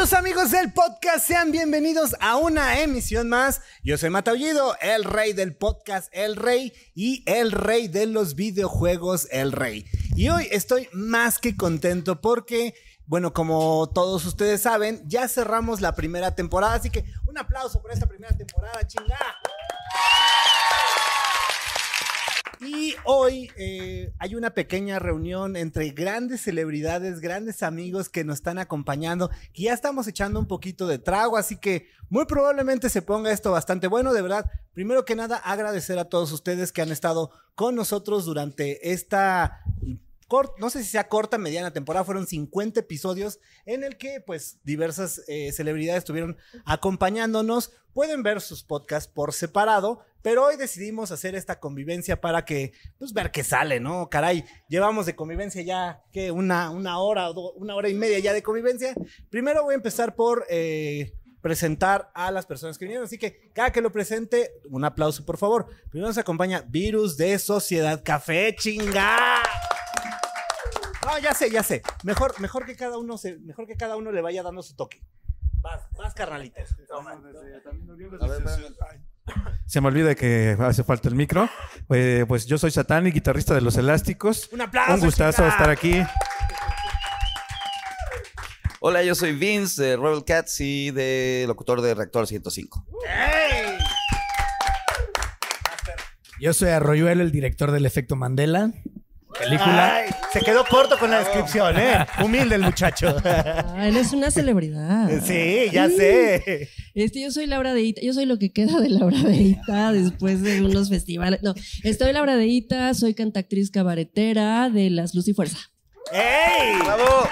Amigos del podcast, sean bienvenidos a una emisión más. Yo soy Mataullido, el rey del podcast, el rey y el rey de los videojuegos, el rey. Y hoy estoy más que contento porque, bueno, como todos ustedes saben, ya cerramos la primera temporada, así que un aplauso por esta primera temporada, chingada. Y hoy eh, hay una pequeña reunión entre grandes celebridades, grandes amigos que nos están acompañando, que ya estamos echando un poquito de trago, así que muy probablemente se ponga esto bastante bueno, de verdad. Primero que nada, agradecer a todos ustedes que han estado con nosotros durante esta no sé si sea corta, mediana temporada, fueron 50 episodios en el que pues diversas eh, celebridades estuvieron acompañándonos. Pueden ver sus podcasts por separado, pero hoy decidimos hacer esta convivencia para que, pues ver qué sale, ¿no? Caray, llevamos de convivencia ya, que Una, una hora, una hora y media ya de convivencia. Primero voy a empezar por... Eh, presentar a las personas que vinieron. Así que cada que lo presente, un aplauso, por favor. Primero nos acompaña Virus de Sociedad Café, chinga. No, ya sé, ya sé. Mejor, mejor que cada uno se, mejor que cada uno le vaya dando su toque. Vas, vas, carnalitos. Se me olvida que hace falta el micro. Eh, pues yo soy Satán y guitarrista de Los Elásticos. Un aplauso. Un gustazo estar aquí. Hola, yo soy Vince de Rebel Cats y de locutor de Reactor 105. ¡Hey! Yo soy Arroyuelo, el director del Efecto Mandela película. se quedó corto con la descripción, ¿eh? Humilde el muchacho. Ah, él es una celebridad. Sí, ya sé. Este, yo soy Laura Deita, yo soy lo que queda de Laura Deita después de unos festivales. No, estoy Laura Deita, soy cantactriz cabaretera de Las Luz y Fuerza. ¡Ey! ¡Bravo!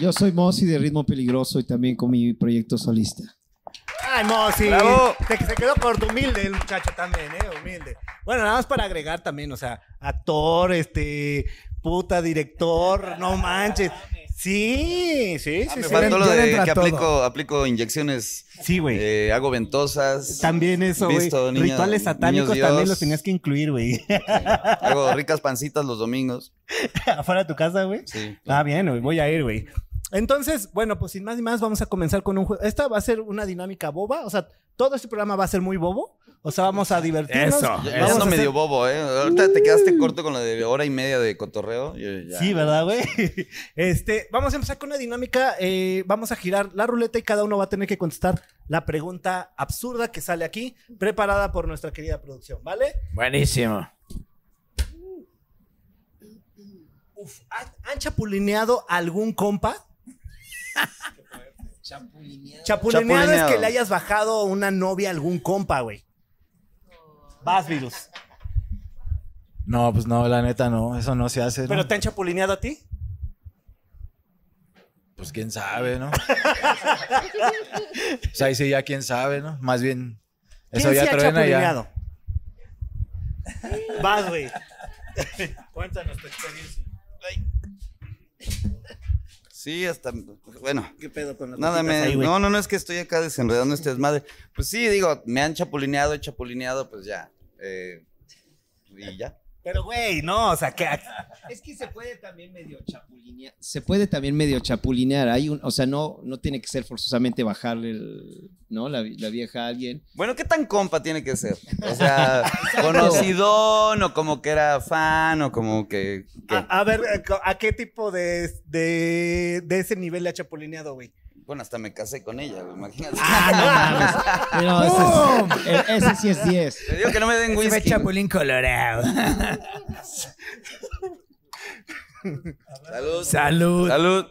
Yo soy Mosi de Ritmo Peligroso y también con mi proyecto solista. Ay, Mosi. Bravo. Se, se, quedó corto, humilde el muchacho también, ¿eh? Humilde. Bueno, nada más para agregar también, o sea, actor, este, puta, director, no manches. Sí, sí, ah, sí. Me faltó lo de que aplico, aplico inyecciones. Sí, güey. Eh, hago ventosas. También eso, güey. Rituales satánicos también los tenías que incluir, güey. Hago ricas pancitas los domingos. ¿Afuera de tu casa, güey? Sí. Ah, bien, güey. Voy a ir, güey. Entonces, bueno, pues sin más ni más, vamos a comenzar con un juego. Esta va a ser una dinámica boba. O sea, todo este programa va a ser muy bobo. O sea, vamos a divertirnos. Eso. Ya, ando medio bobo, ¿eh? Ahorita te quedaste corto con la de hora y media de cotorreo. Sí, ¿verdad, güey? Este, vamos a empezar con una dinámica. Eh, vamos a girar la ruleta y cada uno va a tener que contestar la pregunta absurda que sale aquí, preparada por nuestra querida producción, ¿vale? Buenísimo. Uf, ¿han chapulineado algún compa? Chapulineado. Chapulineado. es que le hayas bajado una novia a algún compa, güey. Vas, virus. No, pues no, la neta no, eso no se hace. ¿Pero te han chapulineado a ti? Pues quién sabe, ¿no? o sea, ahí sí ya quién sabe, ¿no? Más bien, eso ya se ha chapulineado? Vas, güey. Cuéntanos tu experiencia. Sí, hasta, bueno. ¿Qué pedo con Nada, me, no, no, no, es que estoy acá desenredando este desmadre. Pues sí, digo, me han chapulineado, he chapulineado, pues ya. Eh, y ya. Pero, güey, no, o sea, que... Es que se puede también medio chapulinear. Se puede también medio chapulinear. Hay un, o sea, no, no tiene que ser forzosamente bajarle ¿no? La, vieja a alguien. Bueno, ¿qué tan compa tiene que ser? O sea, conocidón o como que era fan o como que... A, ver, ¿a qué tipo de, de, de ese nivel le ha chapulineado, güey? Bueno, hasta me casé con ella, imagínate. Ah, no mames. Pero ese, ese, sí es 10. Te digo que no me den whisky. Ese chapulín colorado. Salud. Salud. Salud.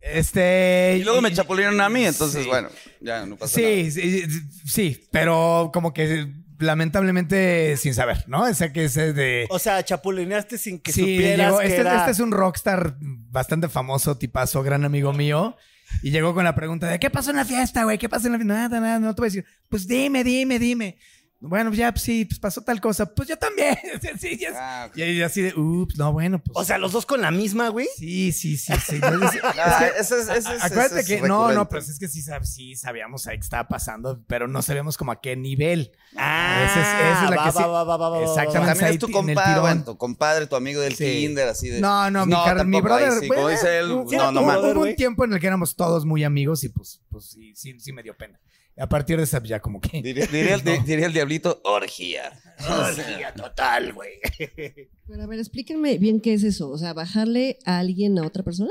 Este. Y luego me chapulieron a mí, entonces, bueno, ya no pasa sí, nada. Sí, sí, pero como que lamentablemente sin saber, ¿no? O sea que es de. O sea, chapulineaste sin que supieras que este, era... este es un rockstar bastante famoso, tipazo, gran amigo mío. Y llegó con la pregunta de ¿qué pasó en la fiesta, güey? ¿Qué pasó en la fiesta? Nada, nada, no te voy a decir. Pues dime, dime, dime. Bueno, ya, pues sí, pues pasó tal cosa. Pues yo también. Sí, ya- Ah. Y ahí así de, ups, no, bueno, pues. O sea, los dos con la misma, güey. sí, sí, sí, sí. Entonces, ese es- ese es- Acuérdate es que no, no, pero es que sí, sí sabíamos ahí que estaba pasando, pero no sabíamos como a qué nivel. Ah, Esa es- esa es la va, que va, sí- va, va, va, va, va, Exactamente. También es tu compadre, tu compadre, tu amigo del Sí. kinder, así de... No, no, mi, car- mi ahí brother. sí, bueno, como dice él, hubo- no, no hubo- mames. Hubo un tiempo en el que éramos todos muy amigos y pues, pues sí, sí, sí me dio pena. A partir de esa ya como que... Diría, diría el, di- diría el diablito, orgía. Orgía total, güey. Pero a ver, explíquenme bien qué es eso. O sea, bajarle a alguien a otra persona.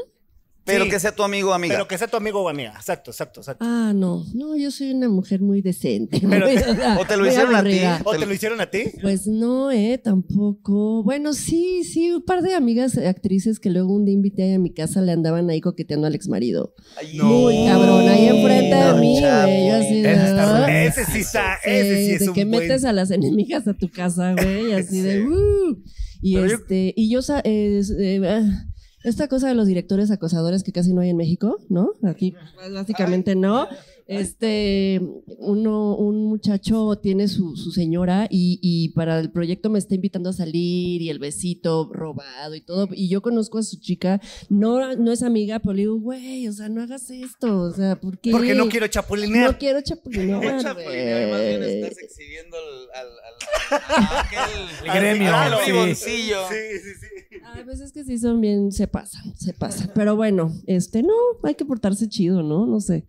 Pero Sí. que sea tu amigo o amiga. Pero que sea tu amigo o amiga. Exacto, exacto, exacto. Ah, no. No, yo soy una mujer muy decente. Pero sea, o te lo hicieron a ti. ¿O te lo hicieron a ti? Pues no, eh, tampoco. Bueno, sí, sí, un par de amigas actrices que luego un día invité a mi casa le andaban ahí coqueteando al exmarido. Ay, Muy cabrón, ahí enfrente de no, mí, chavo. güey. Yo así de. Ese está "Ah". sí está, ese sí Eh, es de un que buen... metes a las enemigas a tu casa, güey, así de "Uh". Y Pero yo- este, y yo es, eh, ah, esta cosa de los directores acosadores que casi no hay en México, ¿no? Aquí pues, básicamente no. Este, uno, un muchacho tiene su, su señora y, y para el proyecto me está invitando a salir y el besito robado y todo. Y yo conozco a su chica, no, no es amiga, pero le digo, güey, o sea, no hagas esto, o sea, ¿por qué? Porque no quiero chapulinear. No quiero chapulinear, No, chapulineo, más bien estás exhibiendo al, al, al- a aquel El gremio, al sí. briboncillo. Sí, sí, sí. A veces que sí son bien, se pasan, se pasan. Pero bueno, este, no, hay que portarse chido, ¿no? No sé.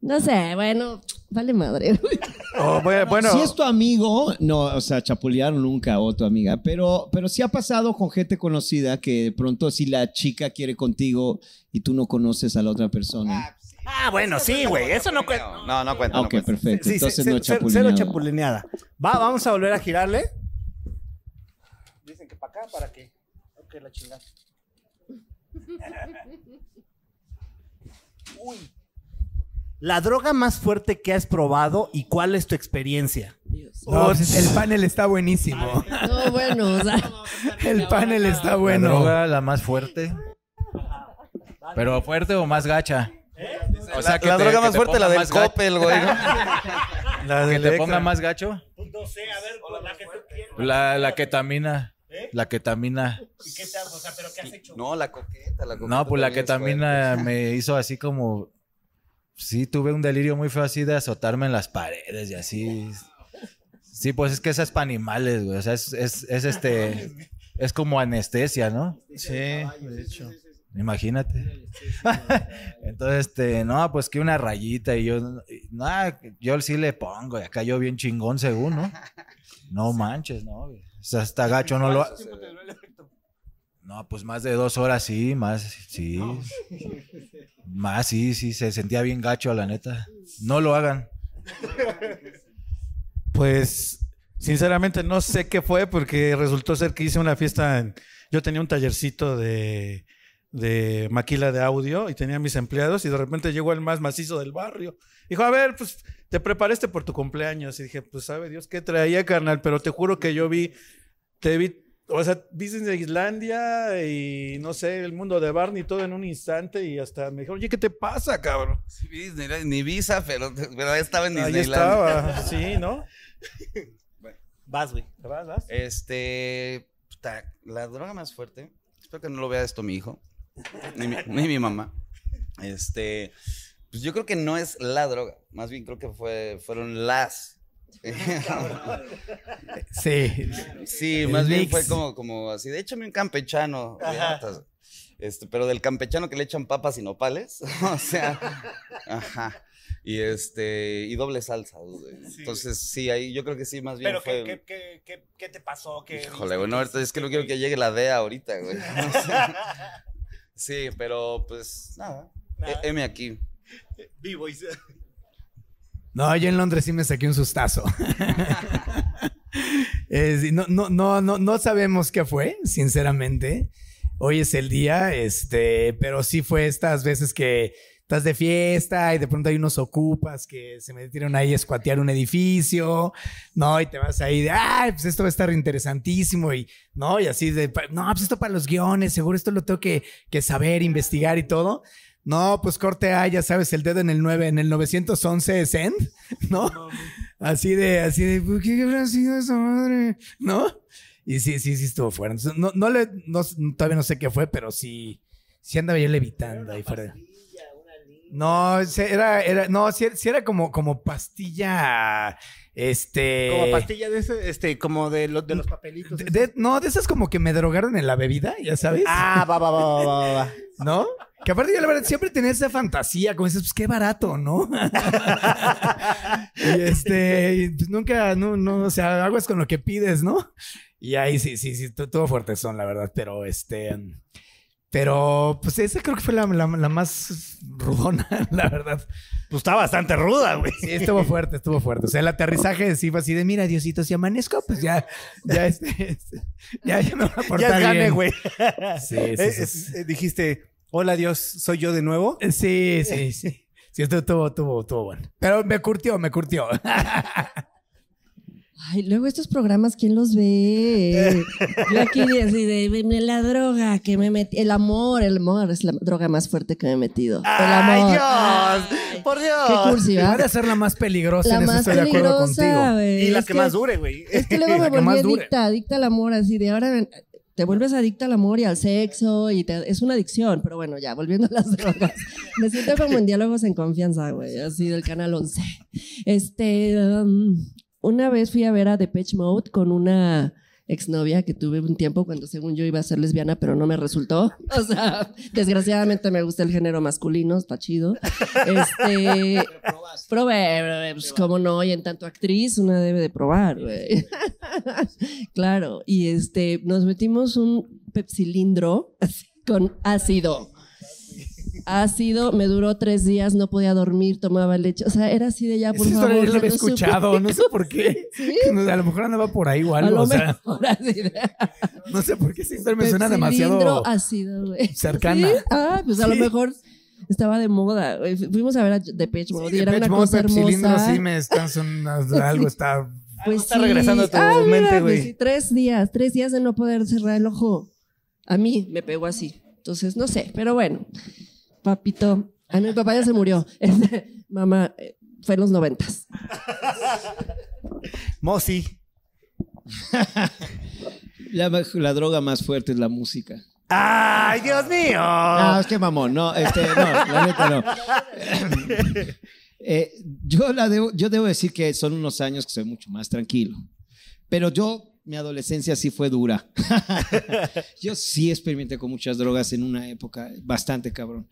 No sé, bueno, vale madre. Oh, bueno, Si es tu amigo, no, o sea, chapulearon nunca o tu amiga, pero, pero sí ha pasado con gente conocida que de pronto si la chica quiere contigo y tú no conoces a la otra persona. Ah, bueno, sí, güey. Eso no cuenta. No, no cuenta. Ah, no ok, cuenta. perfecto. Sí, Entonces ce- no ce- cero chapulineada. Va, vamos a volver a girarle. Dicen que para acá, ¿para qué? Ok, la chingada. Uy. La droga más fuerte que has probado y cuál es tu experiencia. No, pues, el panel está buenísimo. No, bueno, o sea, El panel está la bueno. droga la más fuerte. Pero fuerte o más gacha. O sea, La, que la te- droga que más te fuerte, la del. Coppel, güey. ¿no? La que te ponga más gacho. No sé, a ver, la que tú quieras. La, la ketamina. La ketamina. ¿Y qué te O sea, ¿pero qué has hecho? No, la coqueta, la coqueta. No, pues la ketamina me hizo así como. Sí, tuve un delirio muy feo así de azotarme en las paredes y así. Sí, pues es que esa es para animales, güey. O sea, es, es, es este. Es como anestesia, ¿no? Sí, de hecho. Imagínate. Entonces, este, no, pues que una rayita y yo, nada, yo sí le pongo, y acá yo bien chingón según, ¿no? No manches, no. O sea, está gacho, no lo... No, pues más de dos horas sí, más, sí. Más, sí, sí, se sentía bien gacho, la neta. No lo hagan. Pues, sinceramente no sé qué fue porque resultó ser que hice una fiesta. en- yo tenía un tallercito de, de maquila de audio y tenía mis empleados y de repente llegó el más macizo del barrio. Dijo, a ver, pues te preparaste por tu cumpleaños. Y dije, pues sabe Dios qué traía, carnal, pero te juro que yo vi, te vi, o sea, de Islandia y no sé, el mundo de Barney todo en un instante y hasta me dijeron, oye, ¿qué te pasa, cabrón? Sí, ni, ni visa, pero, pero ahí estaba en Ahí Disneyland. estaba, sí, ¿no? Vas, güey. ¿Te vas, vas? Este, puta, la droga más fuerte, espero que no lo vea esto mi hijo, ni mi, ni mi mamá. Este, pues yo creo que no es la droga, más bien creo que fue, fueron las. Sí. sí, más bien fue como, como así, de échame un campechano. Este, pero del campechano que le echan papas y nopales, o sea, ajá. Y este, y doble salsa, güey. Entonces, sí, ahí yo creo que sí, más bien Pero, fue. ¿qué, qué, qué, qué, qué te pasó? ¿Qué Híjole, bueno, ahorita es que no quiero que llegue la DEA ahorita, güey. O sea, sí, pero pues nada. Nada. E- M aquí. Vivo y... No, yo en Londres sí me saqué un sustazo. Es- no, no, no, no, no sabemos qué fue, sinceramente. Hoy es el día, este, pero sí fue estas veces que estás de fiesta y de pronto hay unos ocupas que se metieron ahí a escuatear un edificio, ¿no? Y te vas ahí de, ay, pues esto va a estar interesantísimo y, ¿no? Y así de, no, pues esto para los guiones, seguro esto lo tengo que, que saber, investigar y todo. No, pues corte A, ya sabes, el dedo en el 9, en el 911 es end, ¿no? Así de, así de, ¿por qué habrá sido esa madre? ¿No? Y sí, sí, sí estuvo fuera. Entonces, no, no le, no, todavía no sé qué fue, pero sí, sí andaba yo levitando ahí fuera. No, era, era, no, sí, sí era como, como pastilla, este... Como pastilla de ese, este, como de, los de los papelitos. de- de- no, de esas como que me drogaron en la bebida, ya sabes. Ah, va, va, va, va, va, va. ¿No? Que aparte yo la verdad siempre tenía esa fantasía, como dices, pues qué barato, ¿no? y este, pues, nunca, no, no, o sea, aguas con lo que pides, ¿no? Y ahí sí, sí, sí, tu- tuvo fuertezón, la verdad, pero este, pero pues esa creo que fue la, la- la más rudona, la verdad. Pues está bastante ruda, güey. Sí, estuvo fuerte, estuvo fuerte. O sea, el aterrizaje sí fue así de, mira, Diosito, si amanezco, pues ya, ya, este, este, ya, ya me va a portar Ya gane, güey. Sí, sí, Eh, sí, es- sí. eh, dijiste, hola Dios, ¿soy yo de nuevo? Sí, sí, sí. Sí, esto tuvo, tuvo, tuvo bueno. Pero me curtió, me curtió. Ay, luego estos programas, ¿quién los ve? Yo aquí de- así de, "Veme la droga que me metí, el amor, el amor es la droga más fuerte que me he metido. El ¡Ay, amor. Dios! Ay, ¡Por Dios! Qué cursi, a ser la más peligrosa, La en eso más estoy de acuerdo peligrosa, contigo. Y la Es que, más dure, güey. Es que luego me volví adicta, adicta al amor, así de ahora te vuelves adicta al amor y al sexo y es una adicción, pero bueno, ya, volviendo a las drogas. Me siento como en diálogos en confianza, güey, así del canal 11. Este, um, una vez fui a ver a Depeche Mode con una exnovia que tuve un tiempo cuando según yo iba a ser lesbiana, pero no me resultó. O sea, desgraciadamente me gusta el género masculino, está chido. Este, probé, pues cómo no, y en tanto actriz una debe de probar, güey. claro, y este, nos metimos un pepsilindro con ácido. Ácido, me duró tres días, no podía dormir, tomaba leche. O sea, era así de ya, por Esa favor. historia yo la había no supe. escuchado, no sé por qué. ¿Sí? A lo mejor andaba por ahí o A algo. lo O sea, mejor así de- no sé por qué esa historia me suena Pepsilindro demasiado. ácido, güey. cercana. ¿Sí? Ah, pues a lo Sí. mejor estaba de moda. güey. Fuimos a ver a Depeche Mode y era Depeche una Mode, cosa hermosa. sí me están sonando algo, está. Pues está regresando a tu Ah, mente, pues güey. sí, tres días, tres días de no poder cerrar el ojo. A mí me pegó así. Entonces, no sé, pero bueno. Papito. Ah, no, mi papá ya se murió. Este, mamá, eh, fue en los noventas. Mosi. La, la droga más fuerte es la música. ¡Ay, Dios mío! No, es que mamón, no, este, no, la neta no. Eh, yo, la debo, yo debo decir que son unos años que soy mucho más tranquilo. Pero yo, mi adolescencia sí fue dura. yo sí experimenté con muchas drogas en una época bastante cabrón.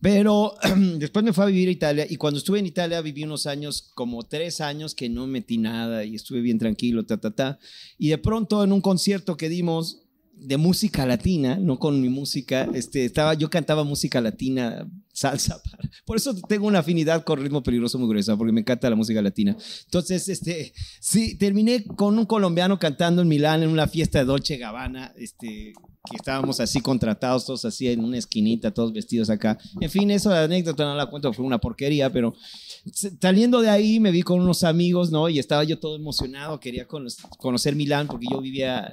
Pero después me fui a vivir a Italia y cuando estuve en Italia viví unos años, como tres años que no metí nada y estuve bien tranquilo, ta, ta, ta. Y de pronto en un concierto que dimos de música latina, no con mi música, este, estaba, yo cantaba música latina, salsa. Por eso tengo una afinidad con ritmo peligroso muy gruesa, porque me encanta la música latina. Entonces, este, sí, terminé con un colombiano cantando en Milán en una fiesta de Dolce Gabbana, este, que estábamos así contratados, todos así en una esquinita, todos vestidos acá. En fin, eso de anécdota no la cuento, fue una porquería, pero saliendo de ahí me vi con unos amigos, ¿no? Y estaba yo todo emocionado, quería cono- conocer Milán porque yo vivía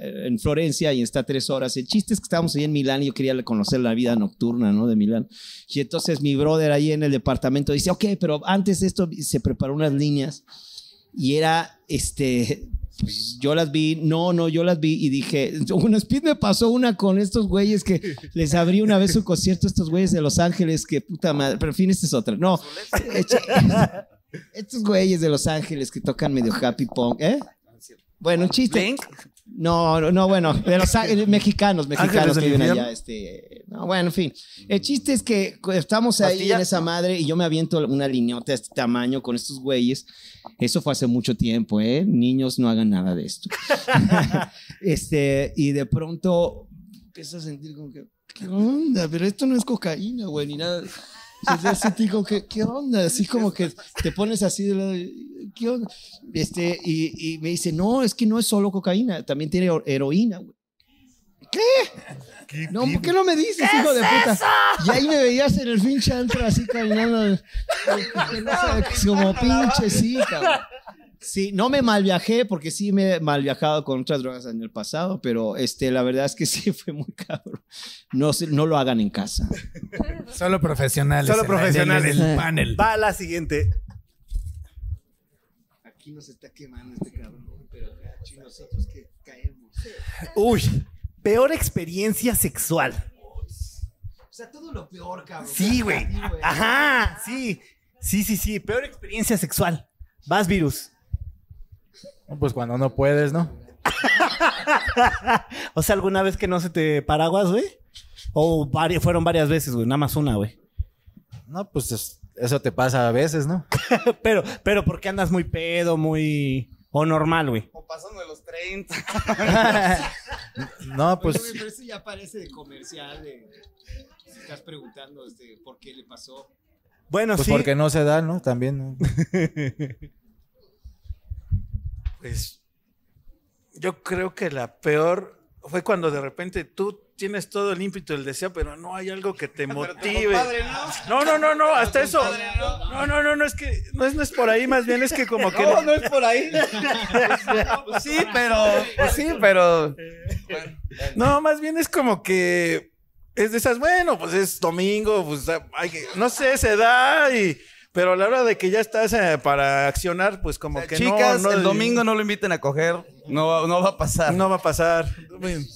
eh, en Florencia y está tres horas. El chiste es que estábamos ahí en Milán y yo quería conocer la vida nocturna, ¿no? De Milán. Y entonces mi brother ahí en el departamento dice, ok, pero antes de esto se preparó unas líneas y era, este, yo las vi, no, no, yo las vi y dije, un speed me pasó una con estos güeyes que les abrí una vez su concierto a estos güeyes de Los Ángeles, que puta madre, pero en fin, esta es otra. No, estos güeyes de Los Ángeles que tocan medio happy punk, ¿eh? Bueno, un chiste. No, no, no, bueno, de los á- mexicanos, mexicanos que viven allá, este, no, bueno, en fin. El chiste es que estamos ahí Pastilla. en esa madre y yo me aviento una liñota de este tamaño con estos güeyes. Eso fue hace mucho tiempo, ¿eh? Niños, no hagan nada de esto. este, y de pronto empiezo a sentir como que, ¿qué onda? Pero esto no es cocaína, güey, ni nada. Entonces, ya sentí como que, ¿qué onda? Así como que te pones así de lado, ¿qué onda? Este, y, y me dice, no, es que no es solo cocaína, también tiene hero- heroína, güey. ¿Qué? No, ¿por qué no me dices, hijo de puta? Y ahí me veías en el pinche antro así caminando, como pinche, sí, cabrón. Sí, no me mal viajé porque sí me he mal viajado con otras drogas en el pasado, pero este, la verdad es que sí fue muy cabrón. No, se- no lo hagan en casa. Solo profesionales. Solo el- profesionales. el panel. Va a la siguiente. aquí nos está quemando este cabrón, pero nosotros que caemos. Uy, peor experiencia sexual. O sea, todo lo peor, cabrón. Sí, güey. Sí, güey. Ajá, sí. Sí, sí, sí. Peor experiencia sexual. Vas, virus. No, Pues cuando no puedes, ¿no? O sea, ¿alguna vez que no se te paraguas, güey? O vari- fueron varias veces, güey. Nada más una, güey. No, pues es- eso te pasa a veces, ¿no? pero, pero ¿por qué andas muy pedo, muy... O normal, güey? O pasando de los 30. No, Oye, pues güey, pero eso ya parece de comercial. De, si estás preguntando este, por qué le pasó. Bueno, Pues sí. porque no se da, ¿no? También. ¿no? Pues yo creo que la peor fue cuando de repente tú tienes todo el ímpetu del deseo, pero no hay algo que te motive. No, no, no, no, hasta eso. No, no, no, no es que no es, no es por ahí, más bien es que como que No, no es por ahí. Pues sí, pero. Pues sí, pero. No, más bien es como que es de esas, bueno, pues es domingo, pues hay que, no sé, se da y pero a la hora de que ya estás eh, para accionar, pues como que no, Chicas, no, el domingo no lo inviten a coger. No, no va a pasar. No va a pasar.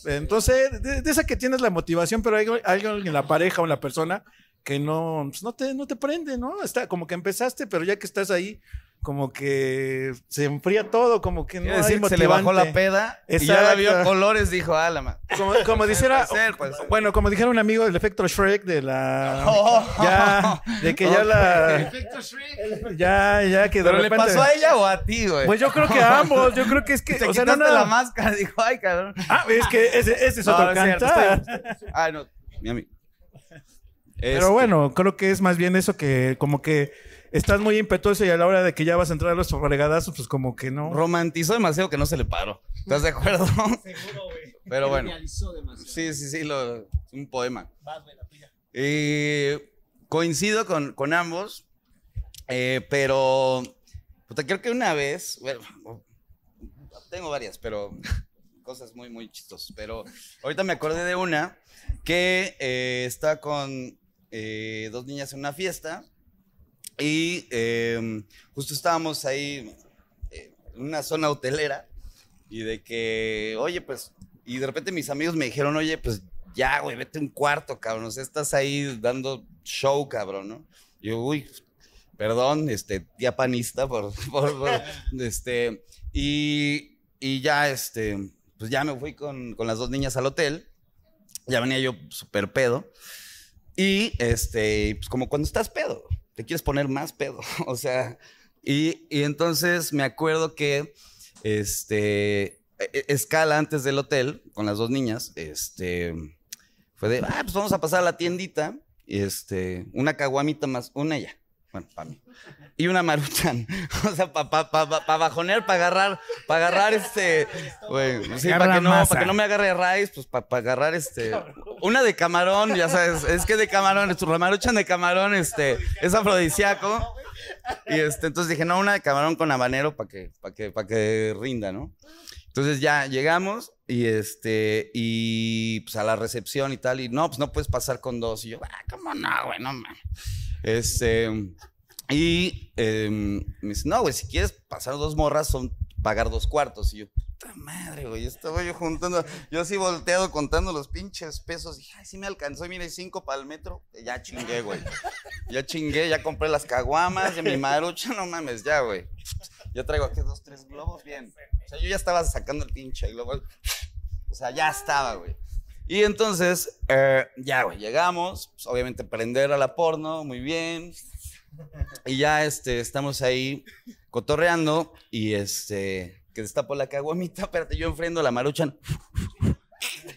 Entonces, de, de esa que tienes la motivación, pero hay alguien en la pareja o en la persona que no, pues no, te, no te prende, ¿no? Está como que empezaste, pero ya que estás ahí, como que se enfría todo, como que no decir se le bajó la peda y ya la vio colores, dijo, ah, la ma-". Como, como dijera, ser, bueno, como dijera un amigo del efecto Shrek de la, Oh. ya, de que ya la, Efecto Shrek. ya, ya que de ¿Pero le pasó a ella o a ti, güey? pues yo creo que a ambos, yo creo que es que, Te o sea, no, quitaste no, la máscara, dijo, ay, cabrón. ah, es que ese, ese es No, otro no cantar. Ah, no, mi amigo. Pero Este, bueno, creo que es más bien eso que como que estás muy impetuoso y a la hora de que ya vas a entrar a los fregadazos, pues como que no. Romantizó demasiado que no se le paró. ¿Estás de acuerdo? Seguro, güey. Pero bueno. Sí, sí, sí, lo, un poema. Eh, coincido con, con ambos, eh, pero puta, creo que una vez, bueno, tengo varias, pero cosas muy, muy chistosas, pero ahorita me acordé de una que eh, está con eh, dos niñas en una fiesta y eh, justo estábamos ahí eh, en una zona hotelera y de que, oye, pues, y de repente mis amigos me dijeron, oye, pues ya, güey, vete un cuarto, cabrón, o sea, estás ahí dando show, cabrón, ¿no? Y yo, uy, perdón, este, tía panista por, por- por, este, y, y ya, este, pues ya me fui con, con las dos niñas al hotel, ya venía yo súper pedo, y, este, pues como cuando estás pedo, te quieres poner más pedo, o sea, y, y entonces me acuerdo que, este, e- e- escala antes del hotel con las dos niñas, este, fue de, ah, pues vamos a pasar a la tiendita, y este, una caguamita más, una ya, bueno, para mí, y una maruchan, o sea, para pa, pa, pa- pa bajonear, para agarrar, para agarrar este, güey, sí, para que no, para que no me agarre raíz, pues para agarrar este, una de camarón, ya sabes, es que de camarón, tu maruchan de camarón, este, es afrodisíaco, y este, entonces dije, no, una de camarón con habanero para que, para que, para que rinda, ¿no? Entonces ya llegamos y este, y pues a la recepción y tal, y no, pues no puedes pasar con dos. Y yo, ah, ¿cómo no, güey? No mames. Este, y em, me dice, no, güey, si quieres pasar dos morras, son pagar dos cuartos. Y yo, puta madre, güey, estaba yo juntando, yo así volteado contando los pinches pesos. Dije, ay, sí me alcanzó, y hay cinco para el metro. Ya chingué, güey. Ya chingué, ya compré las caguamas, ya mi marucha, no mames, ya, güey. Ya traigo aquí dos, tres globos, bien. O sea, yo ya estaba sacando el pinche globo. O sea, ya estaba, güey. Y entonces, eh, ya, güey, llegamos. pues, obviamente, prender a la porno, muy bien. Y ya, este, estamos ahí cotorreando. Y este, que destapo la caguamita. Espérate, yo enfrendo la maruchan.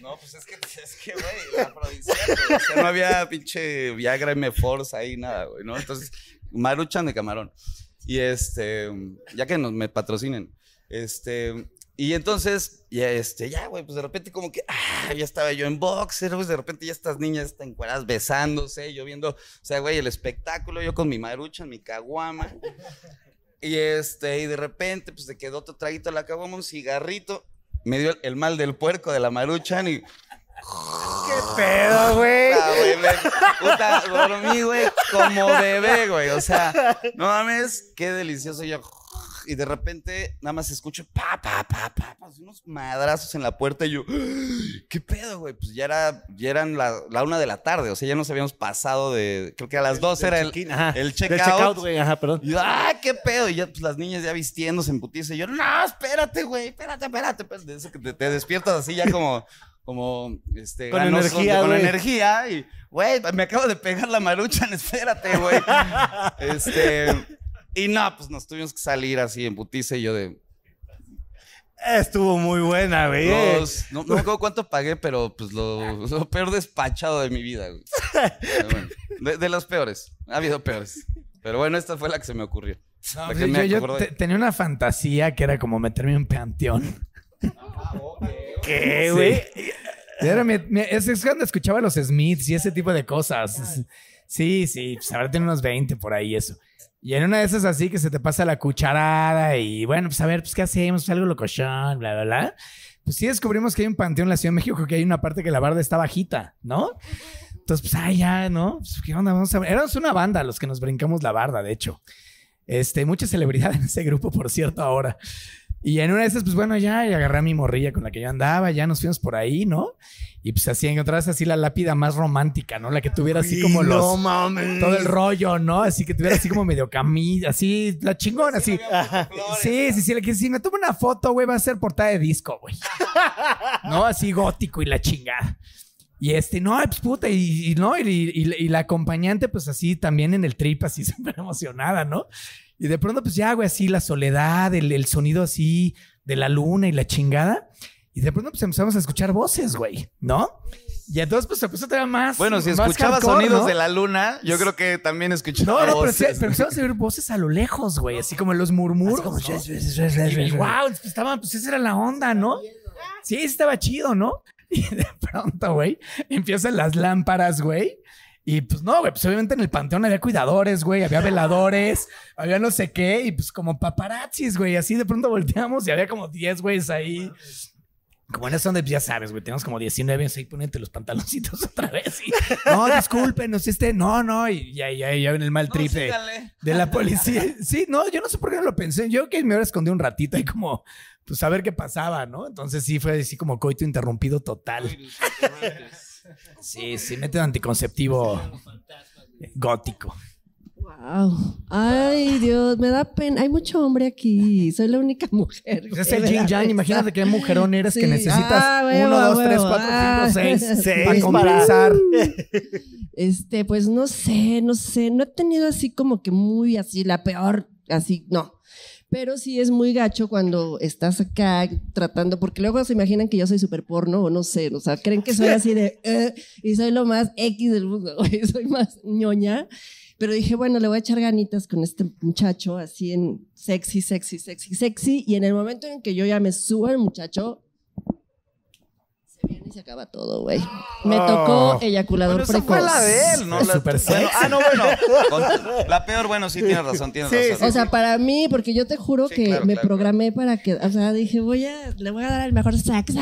No, pues es que, es que, güey, la afrodisíaco, O sea, no había pinche Viagra M-Force ahí, nada, güey, ¿no? Entonces, maruchan de camarón. Y este, ya que nos, me patrocinen. Este, y entonces, ya, este, ya, güey, pues de repente como que, ah, ya estaba yo en boxer, pues de repente ya estas niñas están encueradas besándose, yo viendo, o sea, güey, el espectáculo, yo con mi marucha, mi caguama. Y este, y de repente, pues se quedó otro traguito de la caguama, un cigarrito, me dio el, el mal del puerco de la maruchan y... Pedo, güey. Puta, güey, me- puta, dormí, güey, como bebé, güey. O sea, no mames, qué delicioso. Yo, y de repente nada más escucho pa, pa, pa, pa, pa, unos madrazos en la puerta y yo, ¿qué pedo, güey? Pues ya, era, ya eran la, la una de la tarde, o sea, ya nos habíamos pasado de, creo que a las dos era el, el checkout. güey, ajá, perdón. Y yo, ¡ah, qué pedo! Y ya, pues las niñas ya vistiéndose putiza. Y yo, no, espérate, güey, espérate, espérate. espérate. De eso que te, te despiertas así ya como, como, este, Con energía, Con güey. energía. Y, güey, me acabo de pegar la maruchan, espérate, güey. este, y no, pues nos tuvimos que salir así en putiza. Y yo de, Estuvo muy buena, güey. los- no, no me acuerdo cuánto pagué, pero pues lo, lo peor despachado de mi vida, güey. Bueno, de, de los peores. Ha habido peores. Pero bueno, esta fue la que se me ocurrió. No, pues yo me yo acordé. te- tenía una fantasía que era como meterme en un panteón. ¿Qué, güey? Y era mi- mi- es, es cuando escuchaba los Smiths y ese tipo de cosas. Sí, sí, pues ahora tiene unos 20 por ahí eso. Y en una de esas así que se te pasa la cucharada y bueno, pues a ver, pues qué hacemos, algo locochón, bla, bla, bla. Pues sí descubrimos que hay un panteón en la Ciudad de México que hay una parte que la barda está bajita, ¿no? Entonces, pues, ay, ya, ¿no? Pues, ¿qué onda? Vamos a ver. Éramos una banda los que nos brincamos la barda, de hecho. Este, mucha celebridad en ese grupo, por cierto, ahora. Y en una de esas, pues bueno, ya y agarré a mi morrilla con la que yo andaba, ya nos fuimos por ahí, ¿no? Y pues así encontrabas así la lápida más romántica, ¿no? La que tuviera así como los... No mames. todo el rollo, ¿no? Así que tuviera así como medio camilla, así, la chingona, así. Sí, sí, sí, la que si me tomo una foto, güey, va a ser portada de disco, güey. ¿No? Así gótico y la chingada. Y este, no, pues puta, y, y no, y, y- y la acompañante, pues así también en el trip, así súper emocionada, ¿no? Y de pronto, pues ya, güey, así la soledad, el, el sonido así de la luna y la chingada. Y de pronto, pues empezamos a escuchar voces, güey, ¿no? Y entonces, pues se puso todavía más. Bueno, si escuchaba hardcore, sonidos ¿no? de la luna, yo creo que también escuchaba No, no, pero, sí- voces. pero empezamos a oír voces a lo lejos, güey, así como los murmuros. ¿no? Y wow, pues estaban, pues esa era la onda, ¿no? Sí, sí estaba chido, ¿no? Y de pronto, güey, empiezan las lámparas, güey. Y pues no, güey, pues obviamente en el panteón había cuidadores, güey, había veladores, había no sé qué, y pues como paparazzis, güey, así de pronto volteamos y había como 10 güeyes ahí. Como en eso donde pues, ya sabes, güey, tenemos como 19 años ahí, ponete los pantaloncitos otra vez. Y, no, discúlpenos, este, no, no, y ya, ya, ya en el mal trip de, de la policía. Sí, no, yo no sé por qué no lo pensé. Yo que me hubiera escondido un ratito ahí como, pues a ver qué pasaba, ¿no? Entonces sí fue así como coito interrumpido total. Sí, sí, método anticonceptivo gótico. Wow. Ay, Dios, me da pena. Hay mucho hombre aquí. Soy la única mujer. Es el da yang. Imagínate qué mujerón eres que Sí. necesitas Ah, huevo, uno, dos, tres, cuatro, Ah. cinco, seis, Seis para para- compensar. Este, pues no sé, no sé. No he tenido así como que muy así, la peor, así, no. Pero sí es muy gacho cuando estás acá tratando, porque luego se imaginan que yo soy súper porno o no sé, o sea, creen que soy así de, "Eh", y soy lo más X del mundo, soy más ñoña. Pero dije, bueno, le voy a echar ganitas con este muchacho, así en sexy, sexy, sexy, sexy. Y en el momento en que yo ya me subo al muchacho, se viene y se acaba todo, güey. Me tocó Oh. eyaculador Bueno, esa precoz. fue la de él, ¿no? La- súper bueno, ah, no, bueno. Con- la peor, bueno, sí, tienes razón, tienes Sí, razón. O sea, para mí, porque yo te juro Sí, que claro, me claro, programé para que, o sea, dije, voy a, le voy a dar el mejor sexo.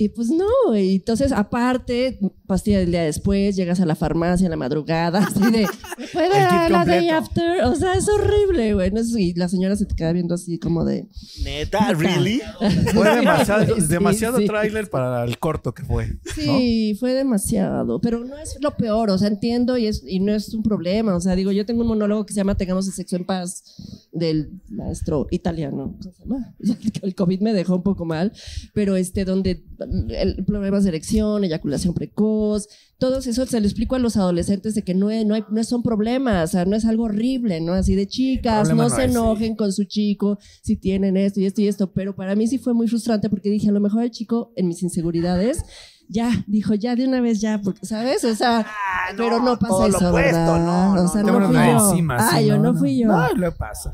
Y pues no, y entonces aparte, pastilla del día después, llegas a la farmacia en la madrugada, así de, ¿me puede dar la day after? O sea, es horrible, güey. No y la señora se te queda viendo así como de, Neta, ¿really? Fue demasiado, Sí, demasiado sí. tráiler para el corto que fue. Sí, fue demasiado, pero no es lo peor, o sea, entiendo y, es, y no es un problema, o sea, digo, yo tengo un monólogo que se llama Tengamos el sexo en paz del maestro italiano, ¿cómo se llama? El COVID me dejó un poco mal, pero este, donde el problemas de erección, eyaculación precoz, todo eso se lo explico a los adolescentes de que no, es- no, hay, no son problemas, o sea, no es algo horrible, ¿no? Así de chicas, no no se es, sí. enojen con su chico si tienen esto y esto y esto, pero para mí sí fue muy frustrante porque dije, a lo mejor el chico en mis inseguridades ya, dijo, ya de una vez ya, porque, ¿sabes? O sea, pero no pasa todo lo eso, opuesto, ¿verdad? no, no, o sea, no. no, fui yo. encima, ah, sí, yo no, fui yo. No, lo pasa.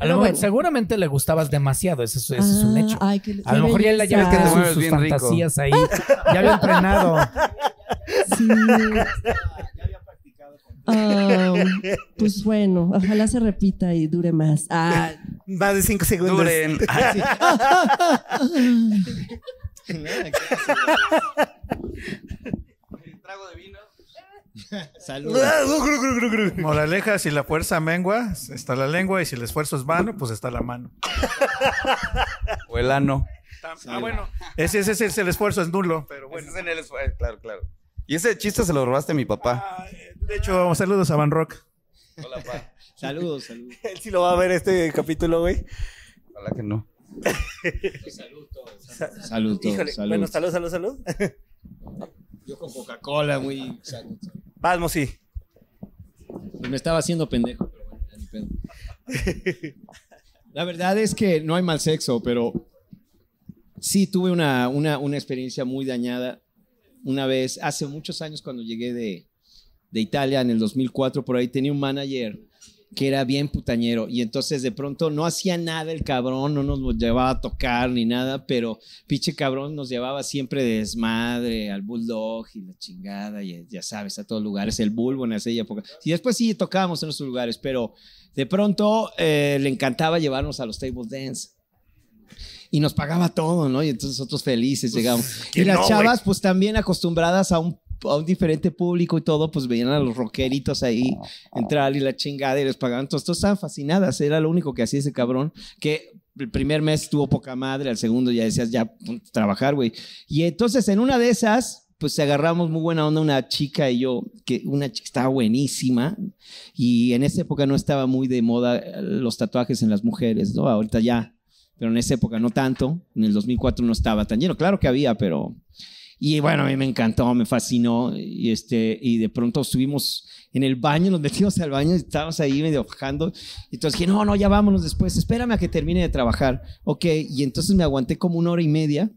A lo mejor- bueno. seguramente le gustabas demasiado, eso, es- un Ah, hecho. ay, qué- A lo mejor ya, él ya ves que te sus, rico. fantasías ahí. Ya había entrenado. Sí. Ah, pues bueno, ojalá se repita y dure más. Ah, Más de cinco segundos. Duren. Ah, sí. Trago de vino. Saludos. Moraleja, si la fuerza mengua, está la lengua, y si el esfuerzo es vano, pues está la mano. O el ano. Ah, bueno, ese, ese es el esfuerzo, es nulo, pero bueno. Ese es en el esfuerzo, claro, claro. Y ese chiste se lo robaste a mi papá. Ah, De hecho, saludos a Van Rock. Hola, pa. Saludos, saludos. Él sí lo va a ver este capítulo, güey. Ojalá que no. Saludos, Híjole, saludos. bueno, salud, salud, salud. Yo con Coca-Cola, muy. salud. Vamos, sí. Pues me estaba haciendo pendejo, pero bueno, ni pedo. La verdad es que no hay mal sexo, pero sí tuve una, una, una experiencia muy dañada. Una vez, hace muchos años, cuando llegué de, de Italia, en el 2004, por ahí tenía un manager que era bien putañero y entonces de pronto no hacía nada el cabrón, no nos llevaba a tocar ni nada, pero pinche cabrón nos llevaba siempre de desmadre al bulldog y la chingada y ya sabes, a todos lugares, el bulbo en aquella época. Y después sí tocábamos en esos lugares, pero de pronto eh, le encantaba llevarnos a los table dance. Y nos pagaba todo, ¿no? Y entonces nosotros felices llegamos. Y ¿quién las no, chavas, pues también acostumbradas a un, a un diferente público y todo, pues veían a los rockeritos ahí entrar y la chingada y les pagaban. Entonces, todas estaban fascinadas. Era lo único que hacía ese cabrón. Que el primer mes tuvo poca madre, al segundo ya decías, ya trabajar, güey. Y entonces, en una de esas, pues agarramos muy buena onda una chica y yo, que una chica estaba buenísima. Y en esa época no estaba muy de moda eh, los tatuajes en las mujeres, ¿no? Ahorita ya. Pero en esa época no tanto. En el 2004 no estaba tan lleno. Claro que había, pero. Y bueno, a mí me encantó, me fascinó. Y, este, y de pronto estuvimos en el baño, nos metimos al baño estábamos ahí medio bajando. Entonces dije, no, no, ya vámonos después, espérame a que termine de trabajar. Ok, y entonces me aguanté como una hora y media.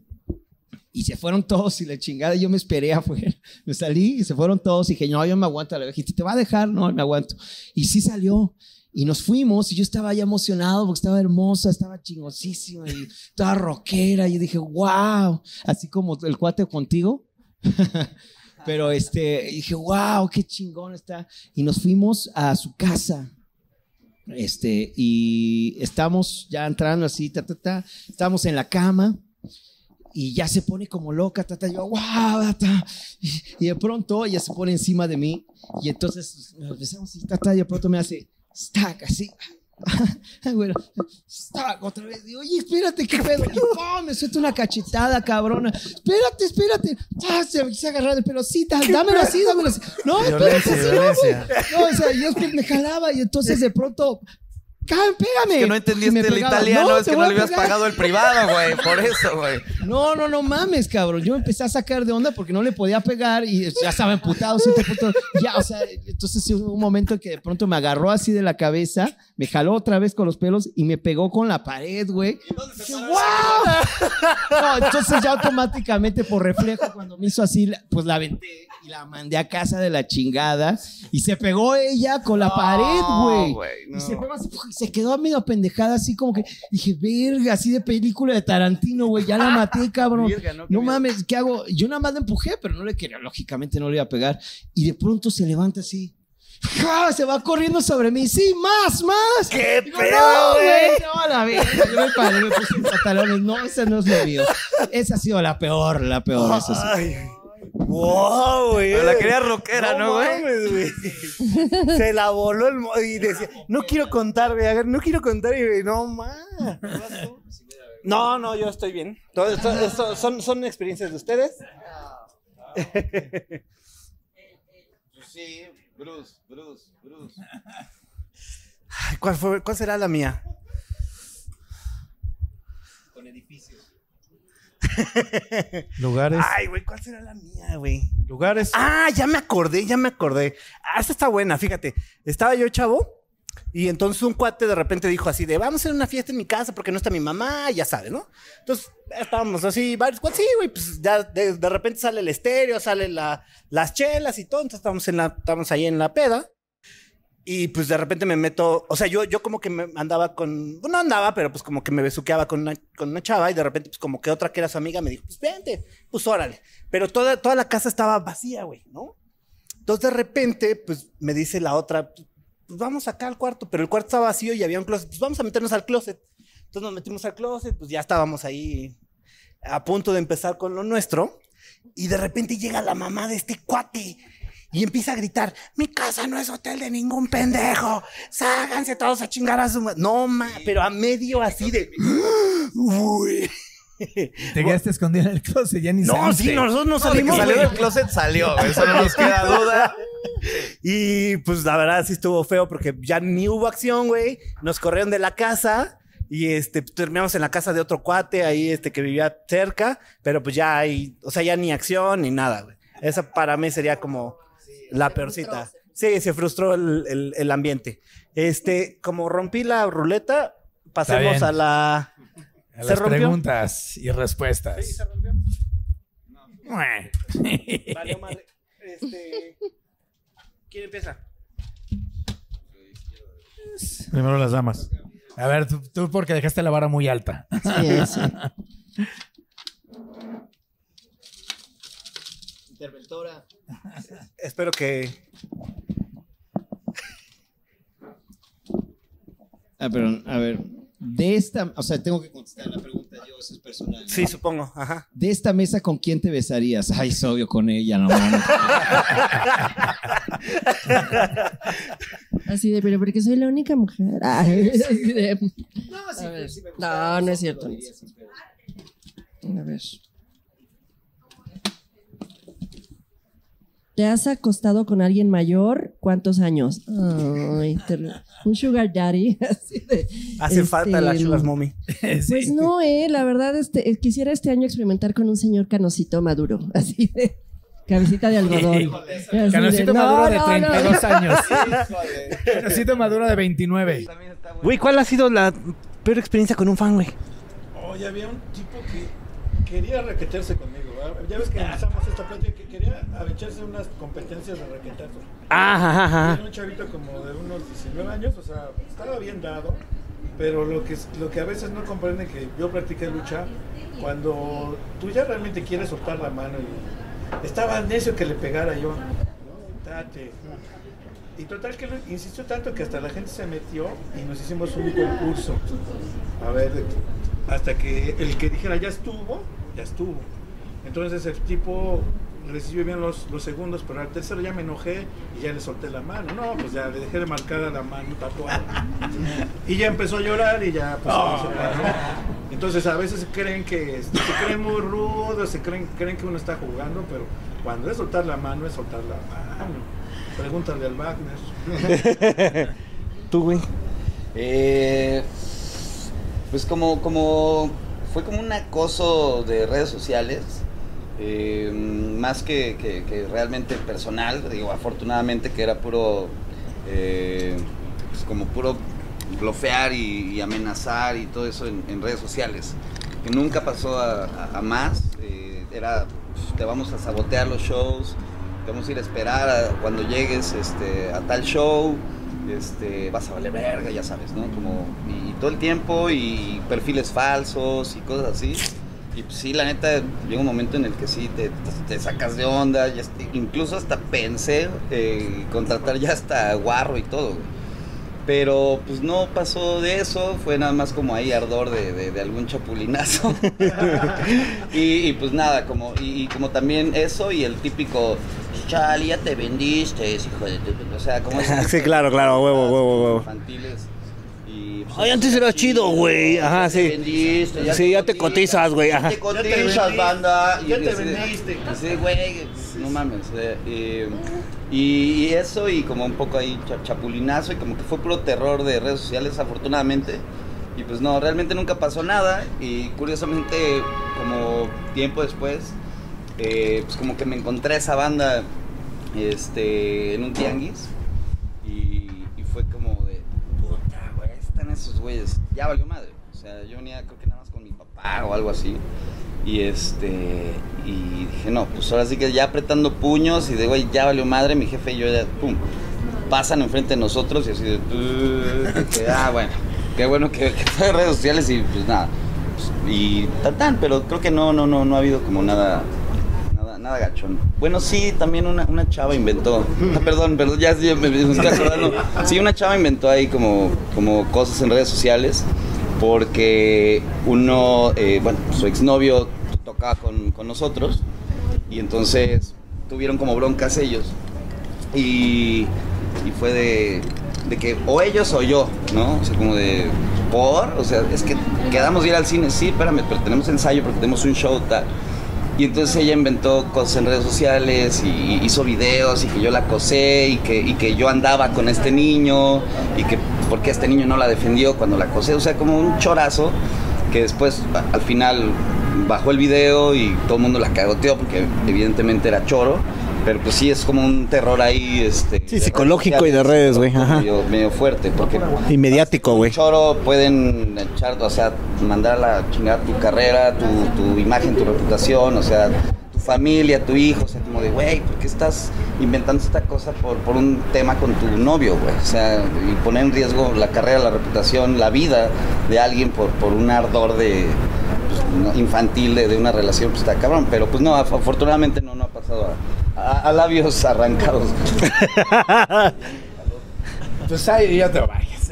Y se fueron todos y la chingada, yo me esperé afuera. Me salí y se fueron todos y dije, no, yo me aguanto. Le dije, ¿te va a dejar? No, me aguanto. Y sí salió. Y nos fuimos y yo estaba ya emocionado porque estaba hermosa, estaba chingosísima y estaba rockera. Y yo dije, wow, así como el cuate contigo. Pero este, dije, wow, qué chingón está. Y nos fuimos a su casa. Este, y estamos ya entrando así, ta, ta, ta. Estamos en la cama y ya se pone como loca, ta, ta. Yo, wow, ta, ta. Y, de pronto ella se pone encima de mí y entonces nos besamos y ta, ta, y de pronto me hace stack así. bueno, stack otra vez. Digo, oye, espérate, qué pedo. Y ¡pum! me suelta una cachetada, cabrona. Espérate, espérate. Ah, se me quise agarrar de pelo. Sí, ta- dámelo así, dámelo así. No, espérate, Violencia, así no, güey. No, o sea, yo me jalaba y entonces de pronto. "Cá- Pégame. Que no entendiste el italiano, es te que no le habías pagado el privado, güey. Por eso, güey. No, no, no mames, cabrón. Yo empecé a sacar de onda porque no le podía pegar y ya estaba emputado. Ya, o sea, entonces hubo un momento que de pronto me agarró así de la cabeza, me jaló otra vez con los pelos y me pegó con la pared, güey. ¡Wow! No, entonces ya automáticamente por reflejo cuando me hizo así, pues la aventé y la mandé a casa de la chingada y se pegó ella con la pared, güey. no. Y se pegó así, se quedó medio pendejada así como que dije, verga, así de película de Tarantino, güey, ya la maté, cabrón. No, mames, ¿qué hago? Yo nada más la empujé, pero no le quería, lógicamente no le iba a pegar. Y de pronto se levanta así. ¡Ja! Se va corriendo sobre mí. Sí, más, más. ¡Qué Digo, pedo, no, güey! No, la verga. Yo me paré, me puse pantalones. No, esa no es lo mío. Esa ha sido la peor, la peor. Esa sí. Wow, güey. Pero la quería rockera, ¿no, güey? mames, güey? Se la voló el mo- y decía, no quiero contar, güey, a ver, no quiero contar y no más. No, no, yo estoy bien. Todo esto, esto son, son experiencias de ustedes. Sí, Bruce, Bruce, Bruce. Ay, ¿Cuál, fue, ¿Cuál será la mía? Lugares. Ay, güey, ¿cuál será la mía, güey? Lugares. Ah, ya me acordé, ya me acordé. Ah, esta está buena, fíjate. Estaba yo chavo y entonces un cuate de repente dijo así de, vamos a hacer una fiesta en mi casa porque no está mi mamá, ya sabes, ¿no? Entonces estábamos así, varios cuates, sí, güey, pues ya de, de repente sale el estéreo, sale la, las chelas y todo, entonces estamos, en la, estamos ahí en la peda. Y pues de repente me meto, o sea, yo, yo como que me andaba con, no andaba, pero pues como que me besuqueaba con una, con una chava y de repente pues como que otra que era su amiga me dijo, pues vente, pues órale. Pero toda, toda la casa estaba vacía, güey, ¿no? Entonces de repente pues me dice la otra, pues vamos acá al cuarto, pero el cuarto estaba vacío y había un closet, pues vamos a meternos al closet. Entonces nos metimos al closet, pues ya estábamos ahí a punto de empezar con lo nuestro y de repente llega la mamá de este cuate y empieza a gritar, mi casa no es hotel de ningún pendejo, ságanse todos a chingar a su... ma-". No, ma, pero a medio así de... Uy. Te quedaste escondido en el closet, ya ni No, saliste. sí, nosotros no No, de que salimos, salió güey. del closet salió, eso no nos queda duda. Y pues la verdad sí estuvo feo porque ya ni hubo acción, güey. Nos corrieron de la casa y este terminamos en la casa de otro cuate ahí este que vivía cerca, pero pues ya hay, o sea, ya ni acción ni nada, güey. Esa para mí sería como la peorcita. Sí, se frustró el, el- el ambiente. Este, como rompí la ruleta, pasemos a la A ¿Se las rompió? preguntas y respuestas. rompió. Mue. Valió madre. Este, ¿Quién empieza? Primero las damas. A ver, tú, tú porque dejaste la vara muy alta. Sí, sí. Interventora. Espero que Ah, pero, a ver. De esta, o sea, tengo que contestar la pregunta yo, eso es personal. ¿no? sí, supongo. Ajá. De esta mesa, ¿con quién te besarías? Ay, es obvio con ella, no. Así de, pero porque soy la única mujer. Ay, así de- No, A ver. No, no es cierto. no es cierto. A ver. ¿Te has acostado con alguien mayor? ¿Cuántos años? Ay, un sugar daddy. Así de, Hace este, falta la Sugar Mommy. Pues no, eh, la verdad, este, eh, quisiera este año experimentar con un señor canosito maduro, así de cabecita de algodón. Así de, Canocito no, maduro de no, no. 32 años. Canocito maduro de 29. Güey, ¿cuál ha sido la peor experiencia con un fan, güey? Oye, había un tipo que quería raquetearse conmigo. Ya ves que empezamos esta plática que quería avecharse unas competencias de raquetazo. Ajá, ajá. Era un chavito como de unos 19 años, o sea, estaba bien dado, pero lo que, lo que a veces no comprende que yo practiqué lucha, cuando tú ya realmente quieres soltar la mano y estaba necio que le pegara yo, ¿no? Date. Y total que lo insistió tanto que hasta la gente se metió y nos hicimos un concurso. A ver, hasta que el que dijera ya estuvo, ya estuvo. Entonces el tipo recibió bien los, los segundos, pero al tercero ya me enojé y ya le solté la mano. No, pues ya le dejé de marcada la mano tatuada. Y ya empezó a llorar y ya pues se separó. Entonces a veces creen que este, se creen muy rudos, se creen, creen que uno está jugando, pero cuando es soltar la mano es soltar la mano. Pregúntale al Wagner. Tú, güey. Eh, pues como, como fue como un acoso de redes sociales, eh, más que, que- realmente personal, digo, afortunadamente que era puro, eh, pues como puro blofear y, amenazar y todo eso en, redes sociales, que nunca pasó a, más, eh, era, pues, te vamos a sabotear los shows, te vamos a ir a esperar a- cuando llegues este, a tal show, este, vas a valer verga, ya sabes, ¿no? Como, y todo el tiempo, y perfiles falsos y cosas así. Y pues, sí, la neta, llega un momento en el que sí te, te sacas de onda, ya incluso hasta pensé eh, contratar ya hasta guarro y todo, güey. Pero pues no pasó de eso, fue nada más como ahí ardor de, de- de algún chapulinazo. y, y, pues nada, como, y, y como también eso y el típico, chale, ya te vendiste, hijo de tu-". O sea, como Sí, claro, claro, huevo, huevo, huevo. infantiles. Pues, Ay, antes era chido, güey. Ajá, ya te sí. vendiste, Sí, ya te cotizas, güey, Ya ajá. te cotizas, banda. ya te vendiste. güey, no mames. eh, y, y eso, y como un poco ahí cha- chapulinazo, y como que fue puro terror de redes sociales, afortunadamente. Y pues no, realmente nunca pasó nada. Y curiosamente, como tiempo después, eh, pues como que me encontré a esa banda este, en un tianguis. Y, y fue como de, puta, güey, ahí están esos güeyes. Ya valió madre. O sea, yo venía creo que nada más con mi papá o algo así. Y este, y dije, no, pues ahora sí que ya apretando puños y de, güey, ya valió madre, mi jefe y yo ya, pum, pasan enfrente de nosotros y así de, que, ah, bueno, qué bueno que, que fue redes sociales y pues nada. Y tan tan, pero creo que no, no, no, no ha habido como nada, nada, gachón. Bueno, sí, también una, una chava inventó, perdón, perdón, ya, sí, me, estoy acordando. Sí, una chava inventó ahí como, como cosas en redes sociales porque uno, eh, bueno, su exnovio tocaba con, con nosotros y entonces tuvieron como broncas ellos Y, y fue de, de que o ellos o yo, ¿no? O sea, como de, ¿por? O sea, es que quedamos de ir al cine, sí, espérame, pero tenemos ensayo porque tenemos un show, tal. Y entonces ella inventó cosas en redes sociales y hizo videos y que yo la acosé y que, y que yo andaba con este niño y que porque este niño no la defendió cuando la acosé. O sea, como un chorazo que después al final bajó el video y todo el mundo la cagoteó porque evidentemente era choro. Pero pues sí, es como un terror ahí, este... Sí, psicológico y de redes, güey. Medio, medio fuerte, porque Y mediático, güey. choro pueden echar, o sea, mandar a la chingada tu carrera, tu, tu imagen, tu reputación, o sea, tu familia, tu hijo, o sea, como de, güey, ¿por qué estás inventando esta cosa por, por un tema con tu novio, güey? O sea, y poner en riesgo la carrera, la reputación, la vida de alguien por, por un ardor de pues, infantil de, de una relación, pues está cabrón, pero pues no, af- afortunadamente no, no ha pasado a, a- labios arrancados. Pues hay, yo tengo varias.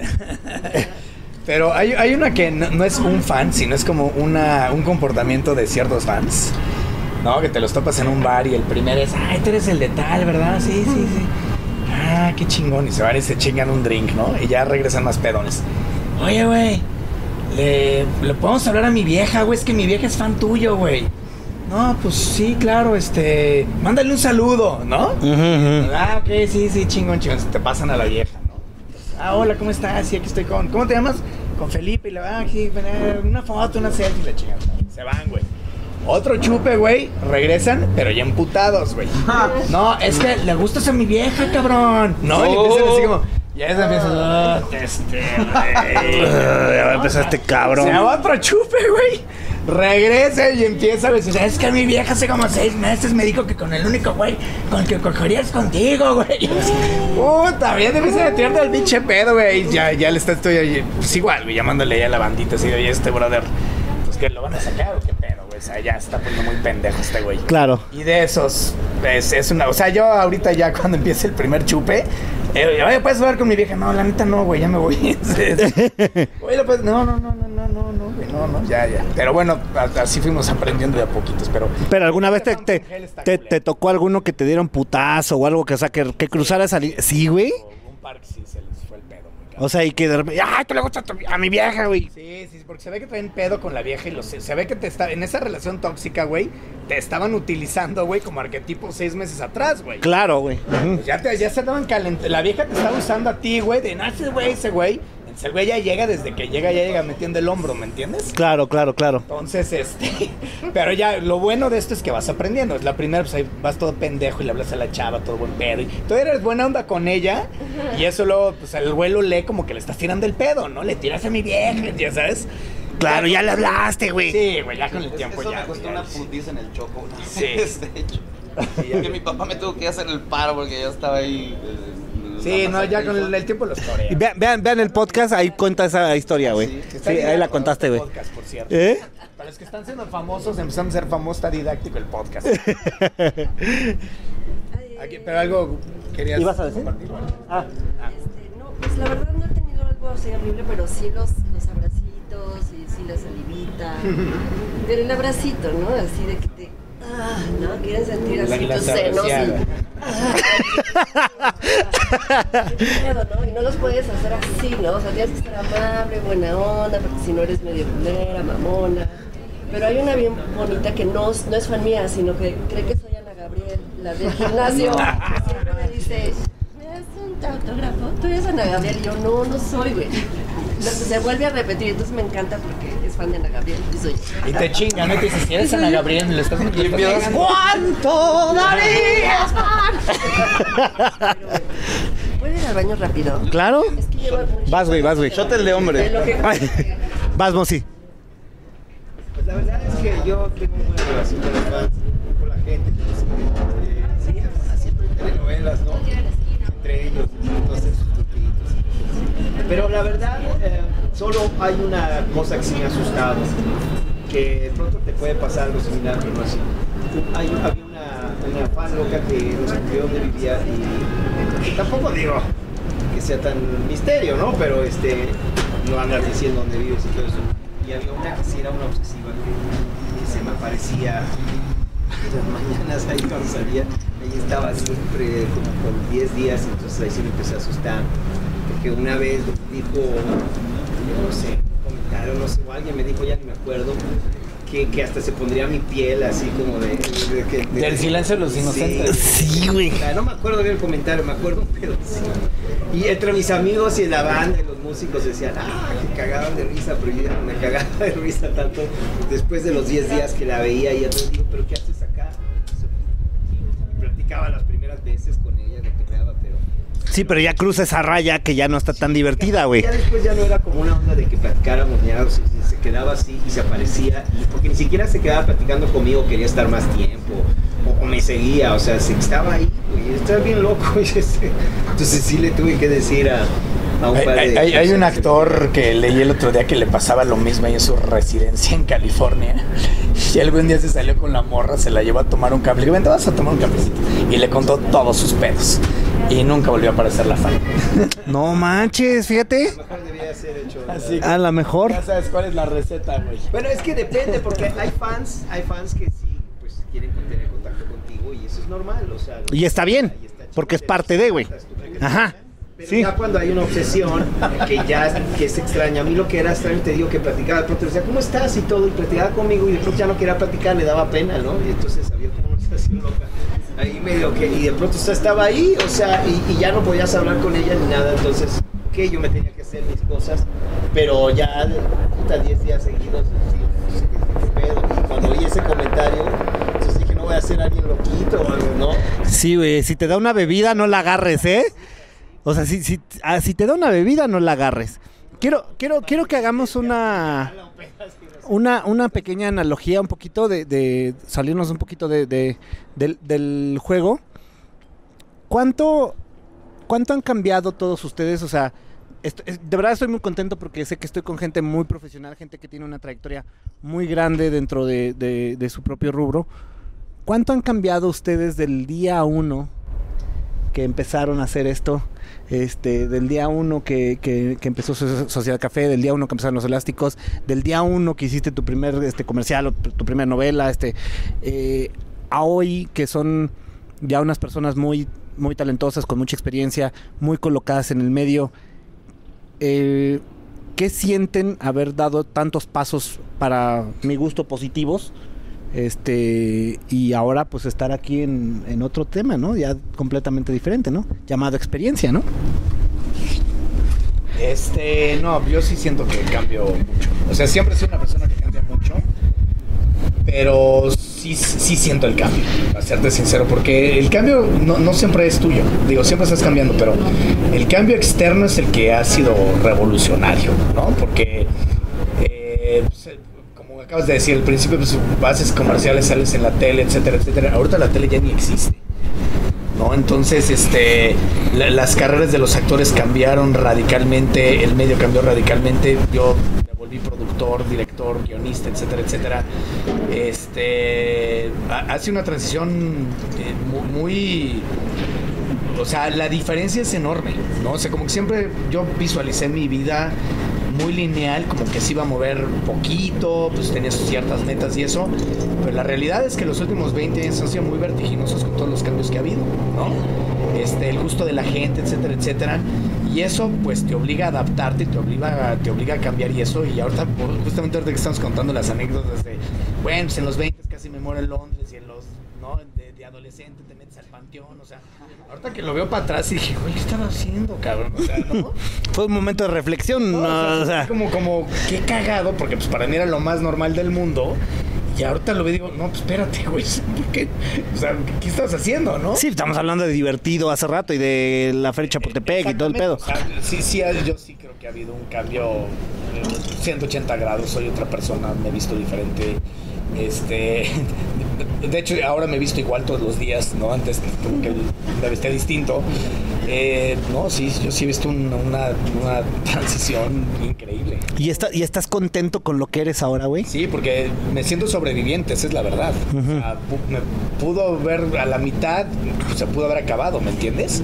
Pero hay, hay una que no, no es un fan, sino es como una, un comportamiento de ciertos fans. ¿No? Que te los topas en un bar y el primero es, ay, tú eres el de tal, ¿verdad? Sí, sí, sí. Ah, qué chingón. Y se van y se chingan un drink, ¿no? Y ya regresan más pedones. Oye, güey, le, le podemos hablar a mi vieja, güey. Es que mi vieja es fan tuyo, güey. No, pues sí, claro, este. Mándale un saludo, ¿no? Ah, ok, sí, sí, chingón, chingón. Te pasan a la vieja, ¿no? Ah, hola, ¿cómo estás? Sí, aquí estoy con. ¿Cómo te llamas? Con Felipe. Y le va, ah, aquí, eh, una foto, una selfie, la chingada. Se van, güey. Otro chupe, güey. Regresan, pero ya emputados, güey. No, es que le gustas a mi vieja, cabrón. No, y empiezan así como. Ya se empiezan. "Ah, este, güey". Ya va a empezar este cabrón. Se va otro chupe, güey. Regresa y empieza a decir, es que mi vieja hace como seis meses me dijo que con el único güey con el que cogería es contigo, güey. Puta, bien debes de tirarte al pinche pedo, güey. Ya, ya le está, estoy pues igual, güey, llamándole ya a la bandita así, oye, este brother, pues que lo van a sacar o qué pedo, sea, ya se está poniendo muy pendejo este güey. Claro. Y de esos, es, es una. O sea, yo ahorita ya cuando empiece el primer chupe, eh, oye, ¿puedes hablar con mi vieja? No, la neta no, güey, ya me voy. oye, pues, no, no, no, no, no, no, no, güey, no, no, ya, ya. Pero bueno, así fuimos aprendiendo de a poquitos, pero. Pero alguna vez te, te, te- tocó alguno que te dieron putazo o algo que, o sea, que, que cruzara esa. Sí, güey. Un par que sí se les fue el pedo, muy cabrón. O sea, y que de repente, ¡ay, tú le gustas a, tu- a mi vieja, güey! Sí, sí, porque se ve que traen pedo con la vieja y lo sé. Se ve que te está en esa relación tóxica, güey, te estaban utilizando, güey, como arquetipo seis meses atrás, güey. Claro, güey. Ujú. Pues ya, te, ya se estaban calentando. La vieja te estaba usando a ti, güey, de ese güey, ese güey. Entonces el güey ya llega, desde que llega, ya llega metiendo el hombro, ¿me entiendes? Claro, claro, claro. Entonces, este. Pero ya, lo bueno de esto es que vas aprendiendo. Es la primera, pues ahí vas todo pendejo y le hablas a la chava, todo buen pedo. Y tú eres buena onda con ella. Y eso luego, pues el güey lo lee como que le estás tirando el pedo, ¿no? Le tiras a mi vieja, ya sabes. Claro, ya le hablaste, güey. Sí, güey, ya con el tiempo Eso ya. me costó ya, una sí. putiza en el choco. Sí. de hecho. que mi papá me tuvo que hacer el paro porque yo estaba ahí. eh, Sí, no, ya con el, tiempo los Y torea. vean, vean, vean el podcast, ahí cuenta esa historia, güey. Sí, ahí la contaste, güey. podcast, por cierto. ¿Eh? Para los que están siendo famosos, empezando a ser famosos, está didáctico el podcast. Aquí, pero algo querías ¿Ibas a decir? compartir. Ah, Este, no, pues la verdad no he tenido algo así horrible, pero sí los, los abracitos y sí la salivita. pero el abracito, ¿no? Así de que te. Ah, ¿no? Quieren sentir así la tus senos y. ¿no? Y no los puedes hacer así, ¿no? O sea, tienes que estar amable, buena onda, porque si no eres medio culera, mamona. Pero hay una bien bonita que no, no es fan mía, sino que cree que soy Ana Gabriel, la del gimnasio. que siempre me dice, ¿me das un autógrafo? Tú eres Ana Gabriel. Y yo, no, no soy, güey. Se vuelve a repetir, entonces me encanta porque es fan de Ana Gabriel y soy. Y te chingan, ¿no? Te dices, si eres Ana Gabriel, le estás pegando. ¿Cuánto darías, man? ¿Puedo ir al baño rápido? ¿Claro? Es que llevo mucho- Vas, güey, vas, güey. Shot el de hombre. Que- vas, Mosi. Pues la verdad es que yo tengo una relación con los fans, con la gente. sí, siempre hay telenovelas, ¿no? Pero la verdad, eh, solo hay una cosa que sí me ha asustado, que pronto te puede pasar algo similar, pero no así. Hay, había una, una fan loca que nos escribió donde vivía y tampoco digo que sea tan misterio, ¿no? Pero este, no andar diciendo dónde vives y todo eso. Y había una que era una obsesiva que, que se me aparecía las mañanas ahí cuando salía, ahí estaba siempre como con 10 días, entonces ahí sí me empecé a asustar. Porque una vez dijo, no sé, un comentario, no sé, o alguien me dijo, ya ni me acuerdo, que, que hasta se pondría mi piel así como de... de, que- de- Del silencio de los inocentes. Sí, güey. No me acuerdo bien el comentario, me acuerdo, pero sí. Y entre mis amigos y la banda y los músicos decían, ah, que cagaban de risa, pero yo me cagaba de risa tanto después de los 10 días que la veía y entonces digo, pero ¿qué haces? Platicaba las primeras veces con ella, lo que creaba, pero... Sí, pero ya cruza esa raya que ya no está tan divertida, güey. Ya después ya no era como una onda de que platicáramos, ya se, se quedaba así y se aparecía, y porque ni siquiera se quedaba platicando conmigo, quería estar más tiempo, o, o me seguía, o sea, se estaba ahí, güey, estaba bien loco, y este, entonces sí le tuve que decir a, Hay, par de... hay- hay- hay un actor que leí el otro día que le pasaba lo mismo ahí en su residencia en California. Y algún día se salió con la morra, se la llevó a tomar un café. Le digo, vente, vas a tomar un cafecito. Y le contó todos sus pedos. Y nunca volvió a aparecer la fan. No manches, fíjate. A lo mejor debía ser hecho. Así que A lo mejor. ya sabes cuál es la receta, güey. Bueno, es que depende, porque hay fans, hay fans que sí, pues quieren tener contacto contigo y eso es normal, o sea... Y está bien, y está chido, porque es parte de, güey. Ajá. Pero Sí. ya cuando hay una obsesión, que ya que es extraña, a mí lo que era extraño, te digo que platicaba, de pronto decía, ¿cómo estás? Y todo, y platicaba conmigo, y de pronto ya no quería platicar, le daba pena, ¿no? Y entonces había como una sensación loca. Ahí medio que, y de pronto usted estaba ahí, o sea, y, y ya no podías hablar con ella ni nada, entonces, que yo me tenía que hacer mis cosas, pero ya, puta, 10 días seguidos. Y cuando oí ese comentario, entonces dije, no voy a ser alguien loquito o algo, ¿no? Sí, güey, si te da una bebida, no la agarres, ¿eh? O sea, si, si, ah, si te da una bebida, no la agarres. Quiero, quiero, quiero que hagamos una, una, una pequeña analogía, un poquito de, de salirnos un poquito de, de- del, juego. ¿Cuánto, ¿Cuánto han cambiado todos ustedes? O sea, de verdad estoy muy contento porque sé que estoy con gente muy profesional, gente que tiene una trayectoria muy grande dentro de, de- de su propio rubro. ¿Cuánto han cambiado ustedes del día uno que empezaron a hacer esto? Este, del día uno que, que- empezó So- Sociedad Café, del día uno que empezaron los elásticos, del día uno que hiciste tu primer este, comercial o tu primera novela, este, eh, a hoy que son ya unas personas muy, muy talentosas, con mucha experiencia, muy colocadas en el medio. eh, ¿Qué sienten haber dado tantos pasos para mi gusto positivos? Este, y ahora pues estar aquí en, en otro tema, ¿no? Ya completamente diferente, ¿no? Llamado experiencia, ¿no? Este, no, yo sí siento que cambio mucho. O sea, siempre sido una persona que cambia mucho. Pero sí, sí siento el cambio, para serte sincero, porque el cambio no, no siempre es tuyo. Digo, siempre estás cambiando, pero el cambio externo es el que ha sido revolucionario, ¿no? Porque, eh, pues, acabas de decir, al principio pues, haces comerciales, sales en la tele, etcétera, etcétera. Ahorita la tele ya ni existe. ¿no? Entonces, este, la- las carreras de los actores cambiaron radicalmente, el medio cambió radicalmente, yo me volví productor, director, guionista, etcétera, etcétera. Este, ha- hace una transición eh, mu- muy, o sea, la diferencia es enorme, ¿no? O sea, como que siempre yo visualicé mi vida muy lineal, como que se iba a mover poquito, pues tenía sus ciertas metas y eso, pero la realidad es que los últimos 20 años han sido muy vertiginosos con todos los cambios que ha habido, ¿no? Este, el gusto de la gente, etcétera, etcétera. Y eso pues te obliga a adaptarte, te obliga, te obliga a cambiar y eso. Y ahorita, justamente ahorita que estamos contando las anécdotas de, bueno, pues en los 20 casi me muero en Londres y en los, ¿no? De adolescente te metes al panteón, o sea, ahorita que lo veo para atrás y dije, güey, ¿qué estaba haciendo, cabrón? O sea, ¿no? Fue un momento de reflexión, No, o sea, O sea, como, como, qué cagado, porque pues para mí era lo más normal del mundo. Y ahorita lo veo y digo, no, pues espérate, güey, ¿por qué? O sea, ¿qué estás haciendo, no? sí, estamos hablando de divertido hace rato y de la feria Chapultepec y todo el pedo. O sea, sí, sí, yo sí creo que ha habido un cambio eh, 180 grados, soy otra persona, me he visto diferente. Este, de hecho, ahora me he visto igual todos los días, ¿no? Antes como que me vestía distinto. Eh, no, sí, yo sí he visto un- una, una transición increíble. ¿Y, está, ¿Y estás contento con lo que eres ahora, güey? Sí, porque me siento sobreviviente, esa es la verdad. O sea, pu- me pudo ver a la mitad, se pudo haber acabado, ¿me entiendes?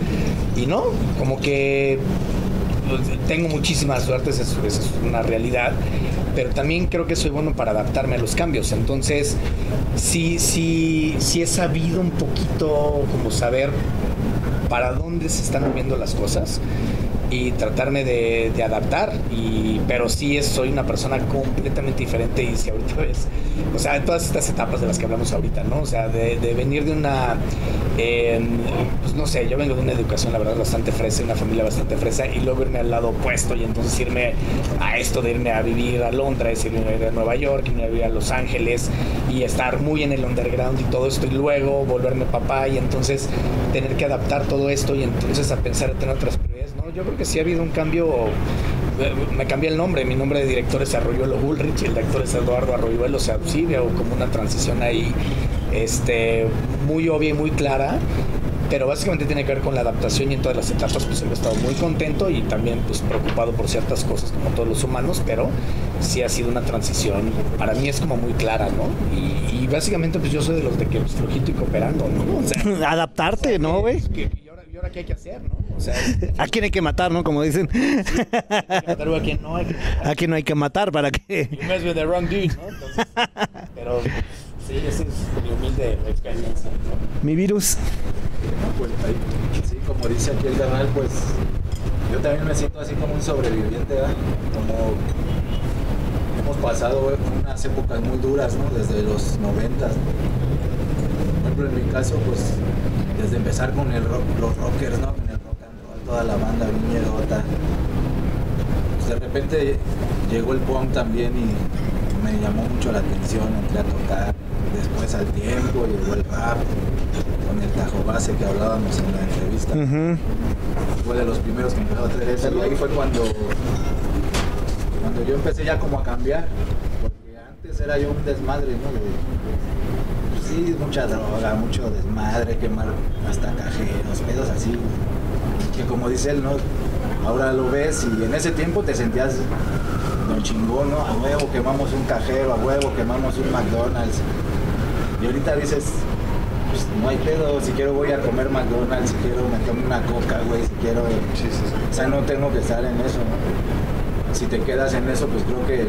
Y no, como que tengo muchísima suerte, esa es, esa es una realidad. pero también creo que soy bueno para adaptarme a los cambios. Entonces, sí, sí, sí he sabido un poquito como saber para dónde se están moviendo las cosas y tratarme de, adaptar. Y, pero sí soy una persona completamente diferente y si ahorita ves, o sea, en todas estas etapas de las que hablamos ahorita, ¿no? O sea, de, venir de una, eh, pues no sé, yo vengo de una educación, la verdad, bastante fresa, una familia bastante fresa y luego irme al lado opuesto y entonces irme a esto de irme a vivir a Londres, irme a vivir a Nueva York, irme a vivir a Los Ángeles y estar muy en el underground y todo esto y luego volverme papá y entonces tener que adaptar todo esto y entonces a pensar en tener otras prioridades, ¿no? Yo creo que sí ha habido un cambio, eh, me cambié el nombre, mi nombre de director es Arroyuelo Bullrich y el director es Eduardo Arroyuelo, o sea, sí veo como una transición ahí este, muy obvia y muy clara, pero básicamente tiene que ver con la adaptación y en todas las etapas pues he estado muy contento y también pues preocupado por ciertas cosas como todos los humanos, pero sí ha sido una transición, para mí es como muy clara, ¿no? Y, y básicamente pues yo soy de los de que pues, flojito y cooperando, ¿no? O sea, Adaptarte, ¿no, güey? y, ahora, y ahora qué hay que hacer, ¿no? O sea, ¿A quién hay que matar, no? Como dicen. a quien no hay que ¿A quién no hay que matar para que...? You mess with the wrong dude, ¿no? Entonces, pero sí, esa es mi humilde experiencia. ¿no? Mi virus. No, pues ahí, sí, como dice aquí el canal, pues yo también me siento así como un sobreviviente, ¿verdad? Como hemos pasado unas épocas muy duras, ¿no? Desde los noventas. Por ejemplo, en mi caso, pues desde empezar con el rock, los rockers, ¿no? El toda la banda viñerota. Pues de repente llegó el punk también y me llamó mucho la atención, entré a tocar. Después al tiempo llegó el rap con el tajo base que hablábamos en la entrevista. Ujú. Fue de los primeros que empezó a hacer eso y ahí fue cuando, cuando yo empecé ya como a cambiar. Porque antes era yo un desmadre, ¿no? De, pues sí, mucha droga, mucho desmadre, quemar hasta cajeros, pedos así. Que como dice él, ¿no? Ahora lo ves y en ese tiempo te sentías don chingón, ¿no? A huevo quemamos un cajero, a huevo quemamos un McDonald's. Y ahorita dices, pues no hay pedo, si quiero voy a comer McDonald's, si quiero me tomo una coca, güey, si quiero... O sea, no tengo que estar en eso, ¿no? Si te quedas en eso, pues creo que,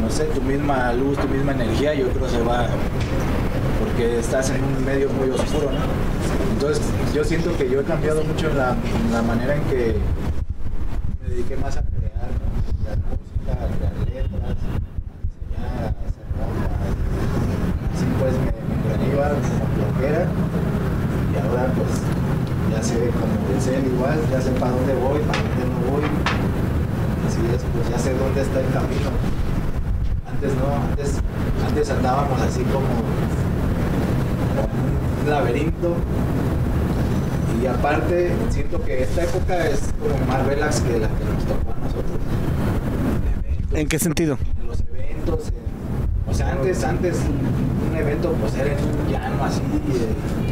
no sé, tu misma luz, tu misma energía, yo creo se va, porque estás en un medio muy oscuro, ¿no? Entonces, yo siento que yo he cambiado mucho la, la manera en que me dediqué más a crear, ¿no? Crear música, a crear letras, a enseñar, a hacer ropa. Así pues me, me iba como bloquera y ahora pues ya sé como él igual, ya sé para dónde voy, para dónde no voy. Así es, pues ya sé dónde está el camino. Antes no, antes, antes andábamos así como, un laberinto. Y aparte, siento que esta época es como más relax que la que nos tocó a nosotros. ¿En qué sentido? En los eventos, en- o sea, antes, antes un evento pues era en un llano así, eh,